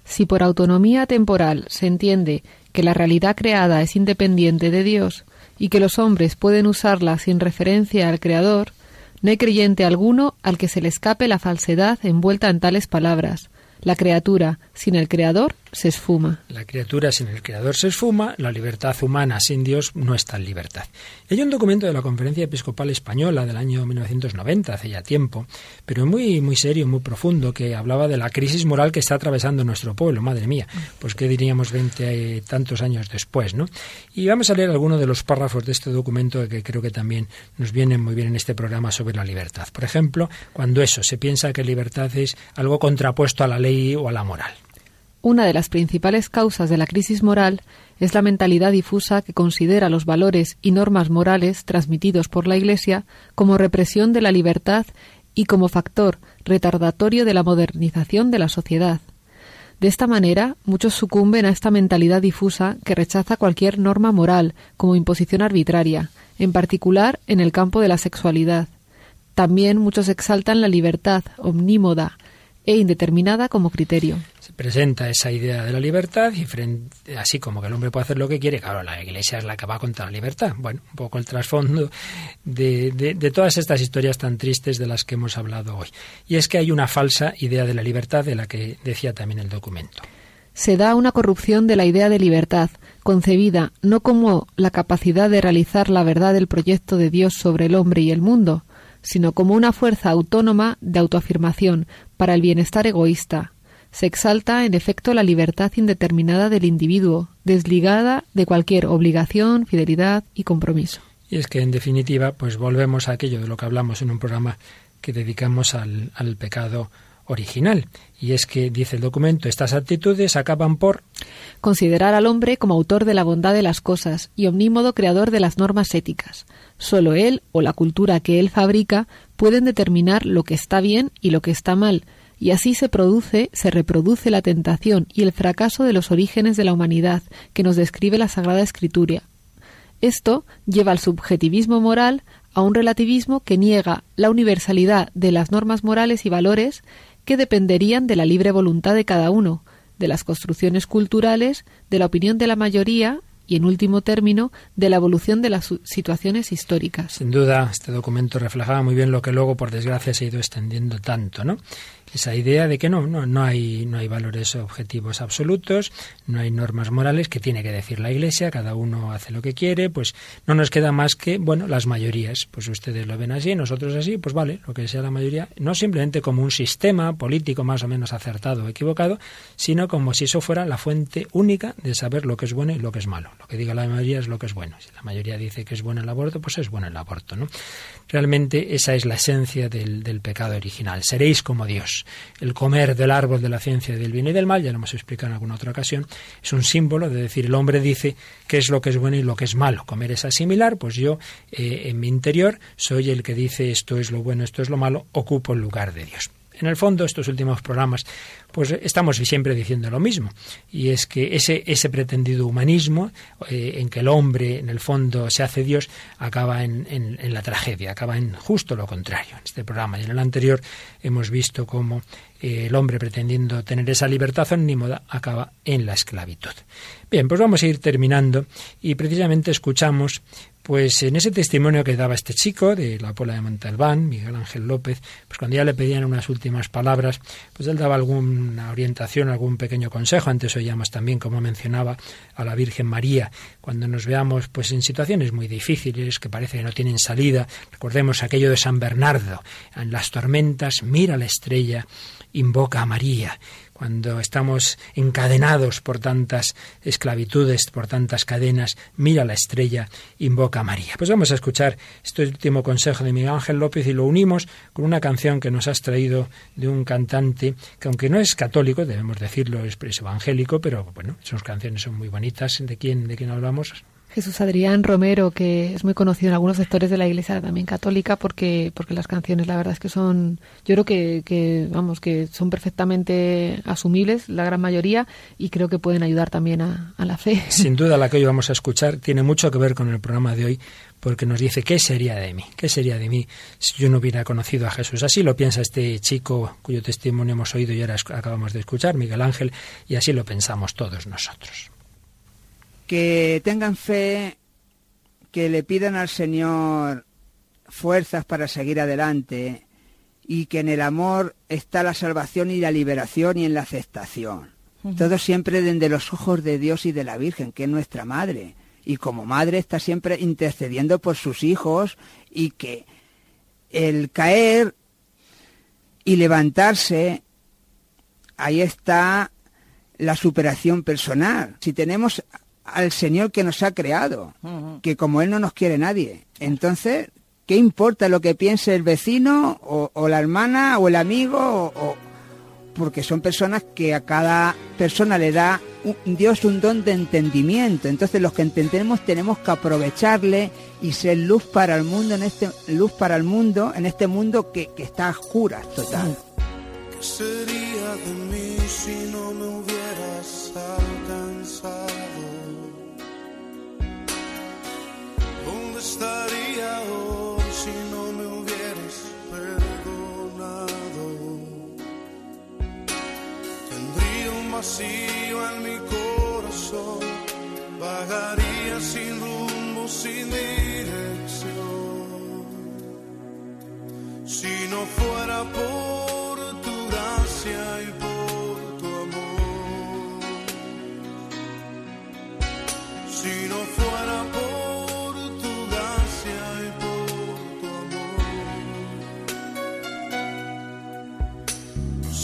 S3: Si por autonomía temporal se entiende que la realidad creada es independiente de Dios y que los hombres pueden usarla sin referencia al Creador, no hay creyente alguno al que se le escape la falsedad envuelta en tales palabras. La criatura sin el Creador se esfuma.
S1: La criatura sin el creador se esfuma, la libertad humana sin Dios no está en libertad. Hay un documento de la Conferencia Episcopal Española del año 1990, hace ya tiempo, pero muy, muy serio, muy profundo, que hablaba de la crisis moral que está atravesando nuestro pueblo. Madre mía, pues qué diríamos veinte tantos años después, ¿no? Y vamos a leer algunos de los párrafos de este documento que creo que también nos vienen muy bien en este programa sobre la libertad. Por ejemplo, cuando eso, se piensa que libertad es algo contrapuesto a la ley o a la moral.
S3: Una de las principales causas de la crisis moral es la mentalidad difusa que considera los valores y normas morales transmitidos por la Iglesia como represión de la libertad y como factor retardatorio de la modernización de la sociedad. De esta manera, muchos sucumben a esta mentalidad difusa que rechaza cualquier norma moral como imposición arbitraria, en particular en el campo de la sexualidad. También muchos exaltan la libertad omnímoda e indeterminada como criterio
S1: presenta esa idea de la libertad y frente, así como que el hombre puede hacer lo que quiere, claro, la Iglesia es la que va contra la libertad. Bueno, un poco el trasfondo de, de, todas estas historias tan tristes de las que hemos hablado hoy. Y es que hay una falsa idea de la libertad de la que decía también el documento.
S3: Se da una corrupción de la idea de libertad, concebida no como la capacidad de realizar la verdad del proyecto de Dios sobre el hombre y el mundo, sino como una fuerza autónoma de autoafirmación para el bienestar egoísta, se exalta en efecto la libertad indeterminada del individuo, desligada de cualquier obligación, fidelidad y compromiso.
S1: Y es que en definitiva, pues volvemos a aquello de lo que hablamos en un programa que dedicamos al, al pecado original. Y es que, dice el documento, estas actitudes acaban por
S3: considerar al hombre como autor de la bondad de las cosas y omnímodo creador de las normas éticas. Solo él o la cultura que él fabrica pueden determinar lo que está bien y lo que está mal, y así se produce, se reproduce la tentación y el fracaso de los orígenes de la humanidad que nos describe la Sagrada Escritura. Esto lleva al subjetivismo moral a un relativismo que niega la universalidad de las normas morales y valores que dependerían de la libre voluntad de cada uno, de las construcciones culturales, de la opinión de la mayoría y, en último término, de la evolución de las situaciones históricas.
S1: Sin duda, este documento reflejaba muy bien lo que luego, por desgracia, se ha ido extendiendo tanto, ¿no? Esa idea de que no, no, no hay, no hay valores objetivos absolutos, no hay normas morales que tiene que decir la Iglesia, cada uno hace lo que quiere, pues no nos queda más que, bueno, las mayorías, pues ustedes lo ven así, nosotros así, pues vale, lo que sea la mayoría, no simplemente como un sistema político más o menos acertado o equivocado, sino como si eso fuera la fuente única de saber lo que es bueno y lo que es malo. Lo que diga la mayoría es lo que es bueno. Si la mayoría dice que es bueno el aborto, pues es bueno el aborto, ¿no? Realmente esa es la esencia del, del pecado original. Seréis como Dios el comer del árbol de la ciencia del bien y del mal, ya lo hemos explicado en alguna otra ocasión, es un símbolo de decir, el hombre dice qué es lo que es bueno y lo que es malo. Comer es asimilar, pues yo eh, en mi interior soy el que dice esto es lo bueno, esto es lo malo, ocupo el lugar de Dios. En el fondo, estos últimos programas, pues estamos siempre diciendo lo mismo, y es que ese, ese pretendido humanismo, eh, en que el hombre, en el fondo, se hace Dios, acaba en, la tragedia, acaba en justo lo contrario. En este programa y en el anterior hemos visto cómo eh, el hombre pretendiendo tener esa libertad omnímoda acaba en la esclavitud. Bien, pues vamos a ir terminando y precisamente escuchamos pues en ese testimonio que daba este chico de la Pola de Montalbán, Miguel Ángel López, pues cuando ya le pedían unas últimas palabras, pues él daba alguna orientación, algún pequeño consejo. Antes oíamos también, como mencionaba, a la Virgen María, cuando nos veamos pues en situaciones muy difíciles, que parece que no tienen salida. Recordemos aquello de San Bernardo, en las tormentas, mira la estrella, invoca a María cuando estamos encadenados por tantas esclavitudes, por tantas cadenas, mira la estrella, invoca a María. Pues vamos a escuchar este último consejo de Miguel Ángel López y lo unimos con una canción que nos has traído de un cantante que aunque no es católico, debemos decirlo, es, evangélico, pero bueno, sus canciones son muy bonitas. ¿De quién, de quién hablamos?
S3: Jesús Adrián Romero, que es muy conocido en algunos sectores de la Iglesia también católica, porque, porque las canciones, la verdad es que son, yo creo que, que, vamos, que son perfectamente asumibles, la gran mayoría, y creo que pueden ayudar también a, a la fe.
S1: Sin duda, la que hoy vamos a escuchar tiene mucho que ver con el programa de hoy, porque nos dice qué sería de mí, qué sería de mí si yo no hubiera conocido a Jesús. Así lo piensa este chico cuyo testimonio hemos oído y ahora acabamos de escuchar, Miguel Ángel, y así lo pensamos todos nosotros
S8: que tengan fe, que le pidan al Señor fuerzas para seguir adelante y que en el amor está la salvación y la liberación y en la aceptación. Todo siempre desde los ojos de Dios y de la Virgen, que es nuestra madre. Y como madre está siempre intercediendo por sus hijos y que el caer y levantarse, ahí está la superación personal. Si tenemos al Señor que nos ha creado, que como Él no nos quiere nadie. Entonces, ¿qué importa lo que piense el vecino o, la hermana o el amigo? O, porque son personas que a cada persona le da Dios un don de entendimiento. Entonces los que entendemos tenemos que aprovecharle y ser luz para el mundo en este luz para el mundo en este mundo que, está a oscuras total.
S11: sería de mí si no me hubieras estaría hoy si no me hubieras perdonado? Tendría un vacío en mi corazón, vagaría sin rumbo, sin dirección. Si no fuera por tu gracia y por tu amor, si no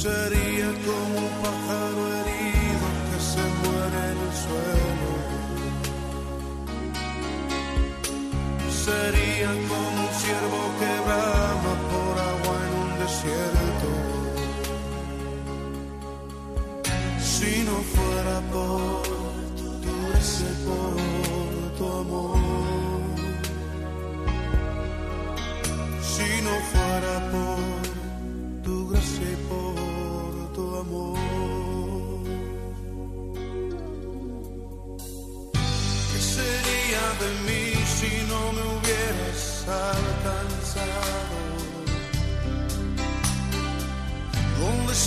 S11: sería como un pájaro herido que se muere en el suelo. Sería como un ciervo que brama por agua en un desierto. Si no fuera por tu ese por tu amor.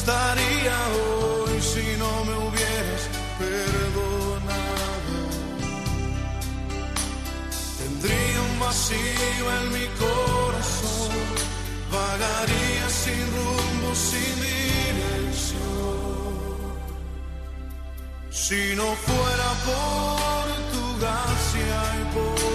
S11: Estaría hoy si no me hubieras perdonado? Tendría un vacío en mi corazón, vagaría sin rumbo, sin dirección. Si no fuera por tu gracia y por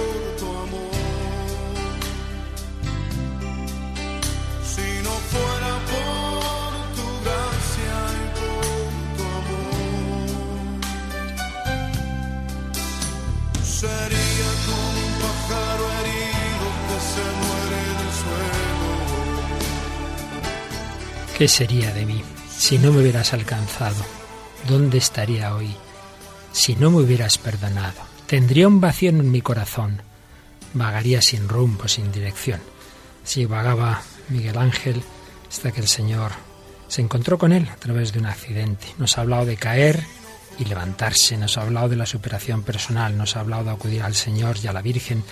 S1: ¿Qué sería de mí si no me hubieras alcanzado? ¿Dónde estaría hoy si no me hubieras perdonado? Tendría un vacío en mi corazón. Vagaría sin rumbo, sin dirección. Así vagaba Miguel Ángel hasta que el Señor se encontró con él a través de un accidente. Nos ha hablado de caer y levantarse, nos ha hablado de la superación personal, nos ha hablado de acudir al Señor y a la Virgen,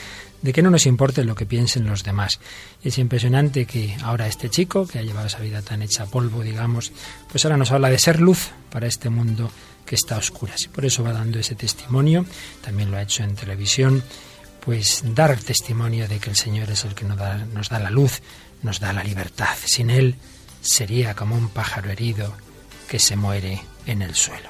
S1: de que no nos importe lo que piensen los demás. Es impresionante que ahora este chico, que ha llevado esa vida tan hecha polvo, digamos, pues ahora nos habla de ser luz para este mundo que está a oscuras. Y por eso va dando ese testimonio, también lo ha hecho en televisión, pues dar testimonio de que el Señor es el que nos da, nos da la luz, nos da la libertad. Sin Él sería como un pájaro herido que se muere en el suelo.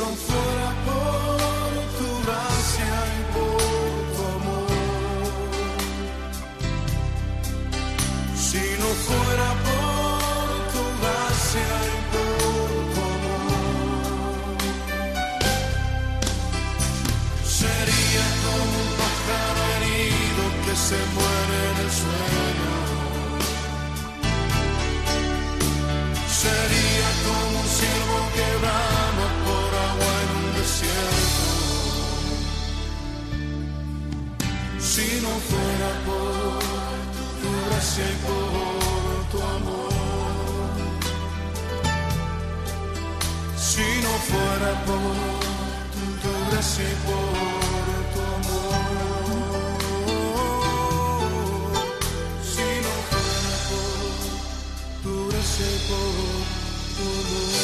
S11: Si no fuera por tu y por tu amor. Si no fuera por tu gracia y por tu amor. Si no fuera por tu gracia y por tu amor.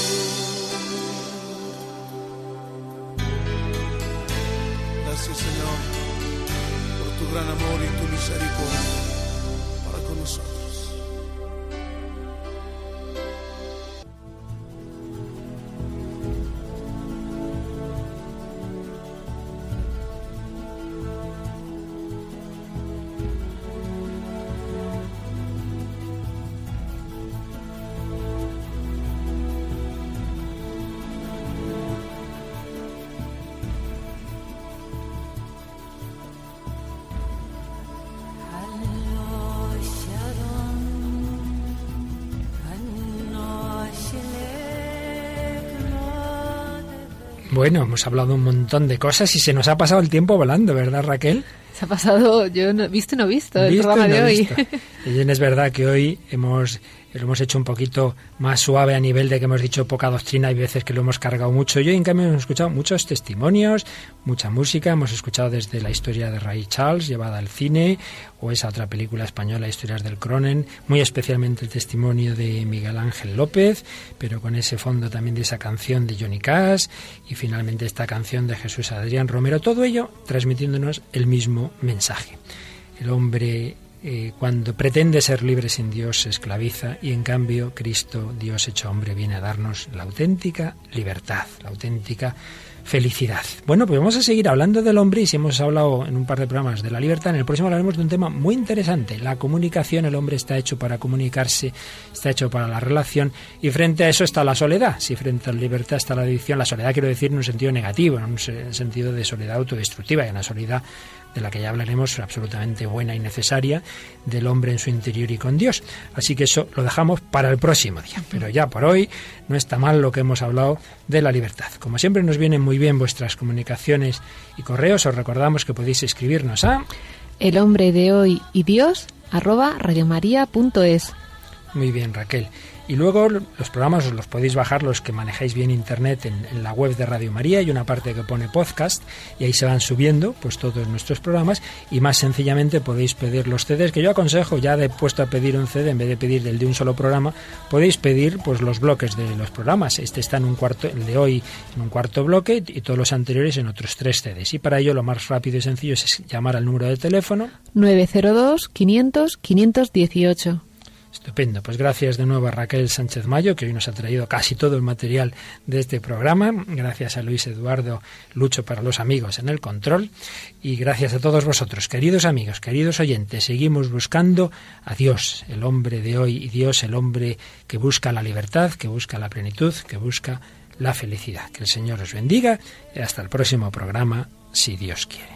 S11: Gracias Señor por tu gran amor y tu misericordia
S1: Bueno, hemos hablado un montón de cosas y se nos ha pasado el tiempo volando, ¿verdad, Raquel?
S3: Se ha pasado, yo no, visto y no visto el
S1: Visto
S3: programa
S1: y no
S3: de hoy.
S1: visto. Y bien es verdad que hoy hemos lo hemos hecho un poquito más suave a nivel de que hemos dicho poca doctrina, hay veces que lo hemos cargado mucho. Y hoy, en cambio, hemos escuchado muchos testimonios, mucha música, hemos escuchado desde la historia de Ray Charles, llevada al cine, o esa otra película española, Historias del Cronen, muy especialmente el testimonio de Miguel Ángel López, pero con ese fondo también de esa canción de Johnny Cash, y finalmente esta canción de Jesús Adrián Romero, todo ello transmitiéndonos el mismo mensaje. El hombre eh, cuando pretende ser libre sin Dios se esclaviza y en cambio Cristo, Dios hecho hombre, viene a darnos la auténtica libertad, la auténtica felicidad. Bueno, pues vamos a seguir hablando del hombre y si hemos hablado en un par de programas de la libertad, en el próximo hablaremos de un tema muy interesante, la comunicación. El hombre está hecho para comunicarse, está hecho para la relación y frente a eso está la soledad. Si frente a la libertad está la adicción, la soledad quiero decir en un sentido negativo, en un se- sentido de soledad autodestructiva y una soledad de la que ya hablaremos, absolutamente buena y necesaria, del hombre en su interior y con Dios. Así que eso lo dejamos para el próximo día. Pero ya por hoy no está mal lo que hemos hablado de la libertad. Como siempre nos vienen muy bien vuestras comunicaciones y correos, os recordamos que podéis escribirnos a
S3: el hombre de hoy y Dios arroba radiomaria.es.
S1: Muy bien, Raquel. Y luego los programas os los podéis bajar los que manejáis bien internet en, la web de Radio María. Hay una parte que pone podcast y ahí se van subiendo pues todos nuestros programas y más sencillamente podéis pedir los CDs que yo aconsejo ya de puesto a pedir un CD en vez de pedir el de un solo programa podéis pedir pues los bloques de los programas. Este está en un cuarto, el de hoy en un cuarto bloque y todos los anteriores en otros tres CDs. Y para ello lo más rápido y sencillo es llamar al número de teléfono
S3: 902 500 518.
S1: Estupendo. Pues gracias de nuevo a Raquel Sánchez Mayo, que hoy nos ha traído casi todo el material de este programa. Gracias a Luis Eduardo Lucho para los amigos en el control. Y gracias a todos vosotros, queridos amigos, queridos oyentes. Seguimos buscando a Dios, el hombre de hoy, y Dios, el hombre que busca la libertad, que busca la plenitud, que busca la felicidad. Que el Señor os bendiga y hasta el próximo programa, si Dios quiere.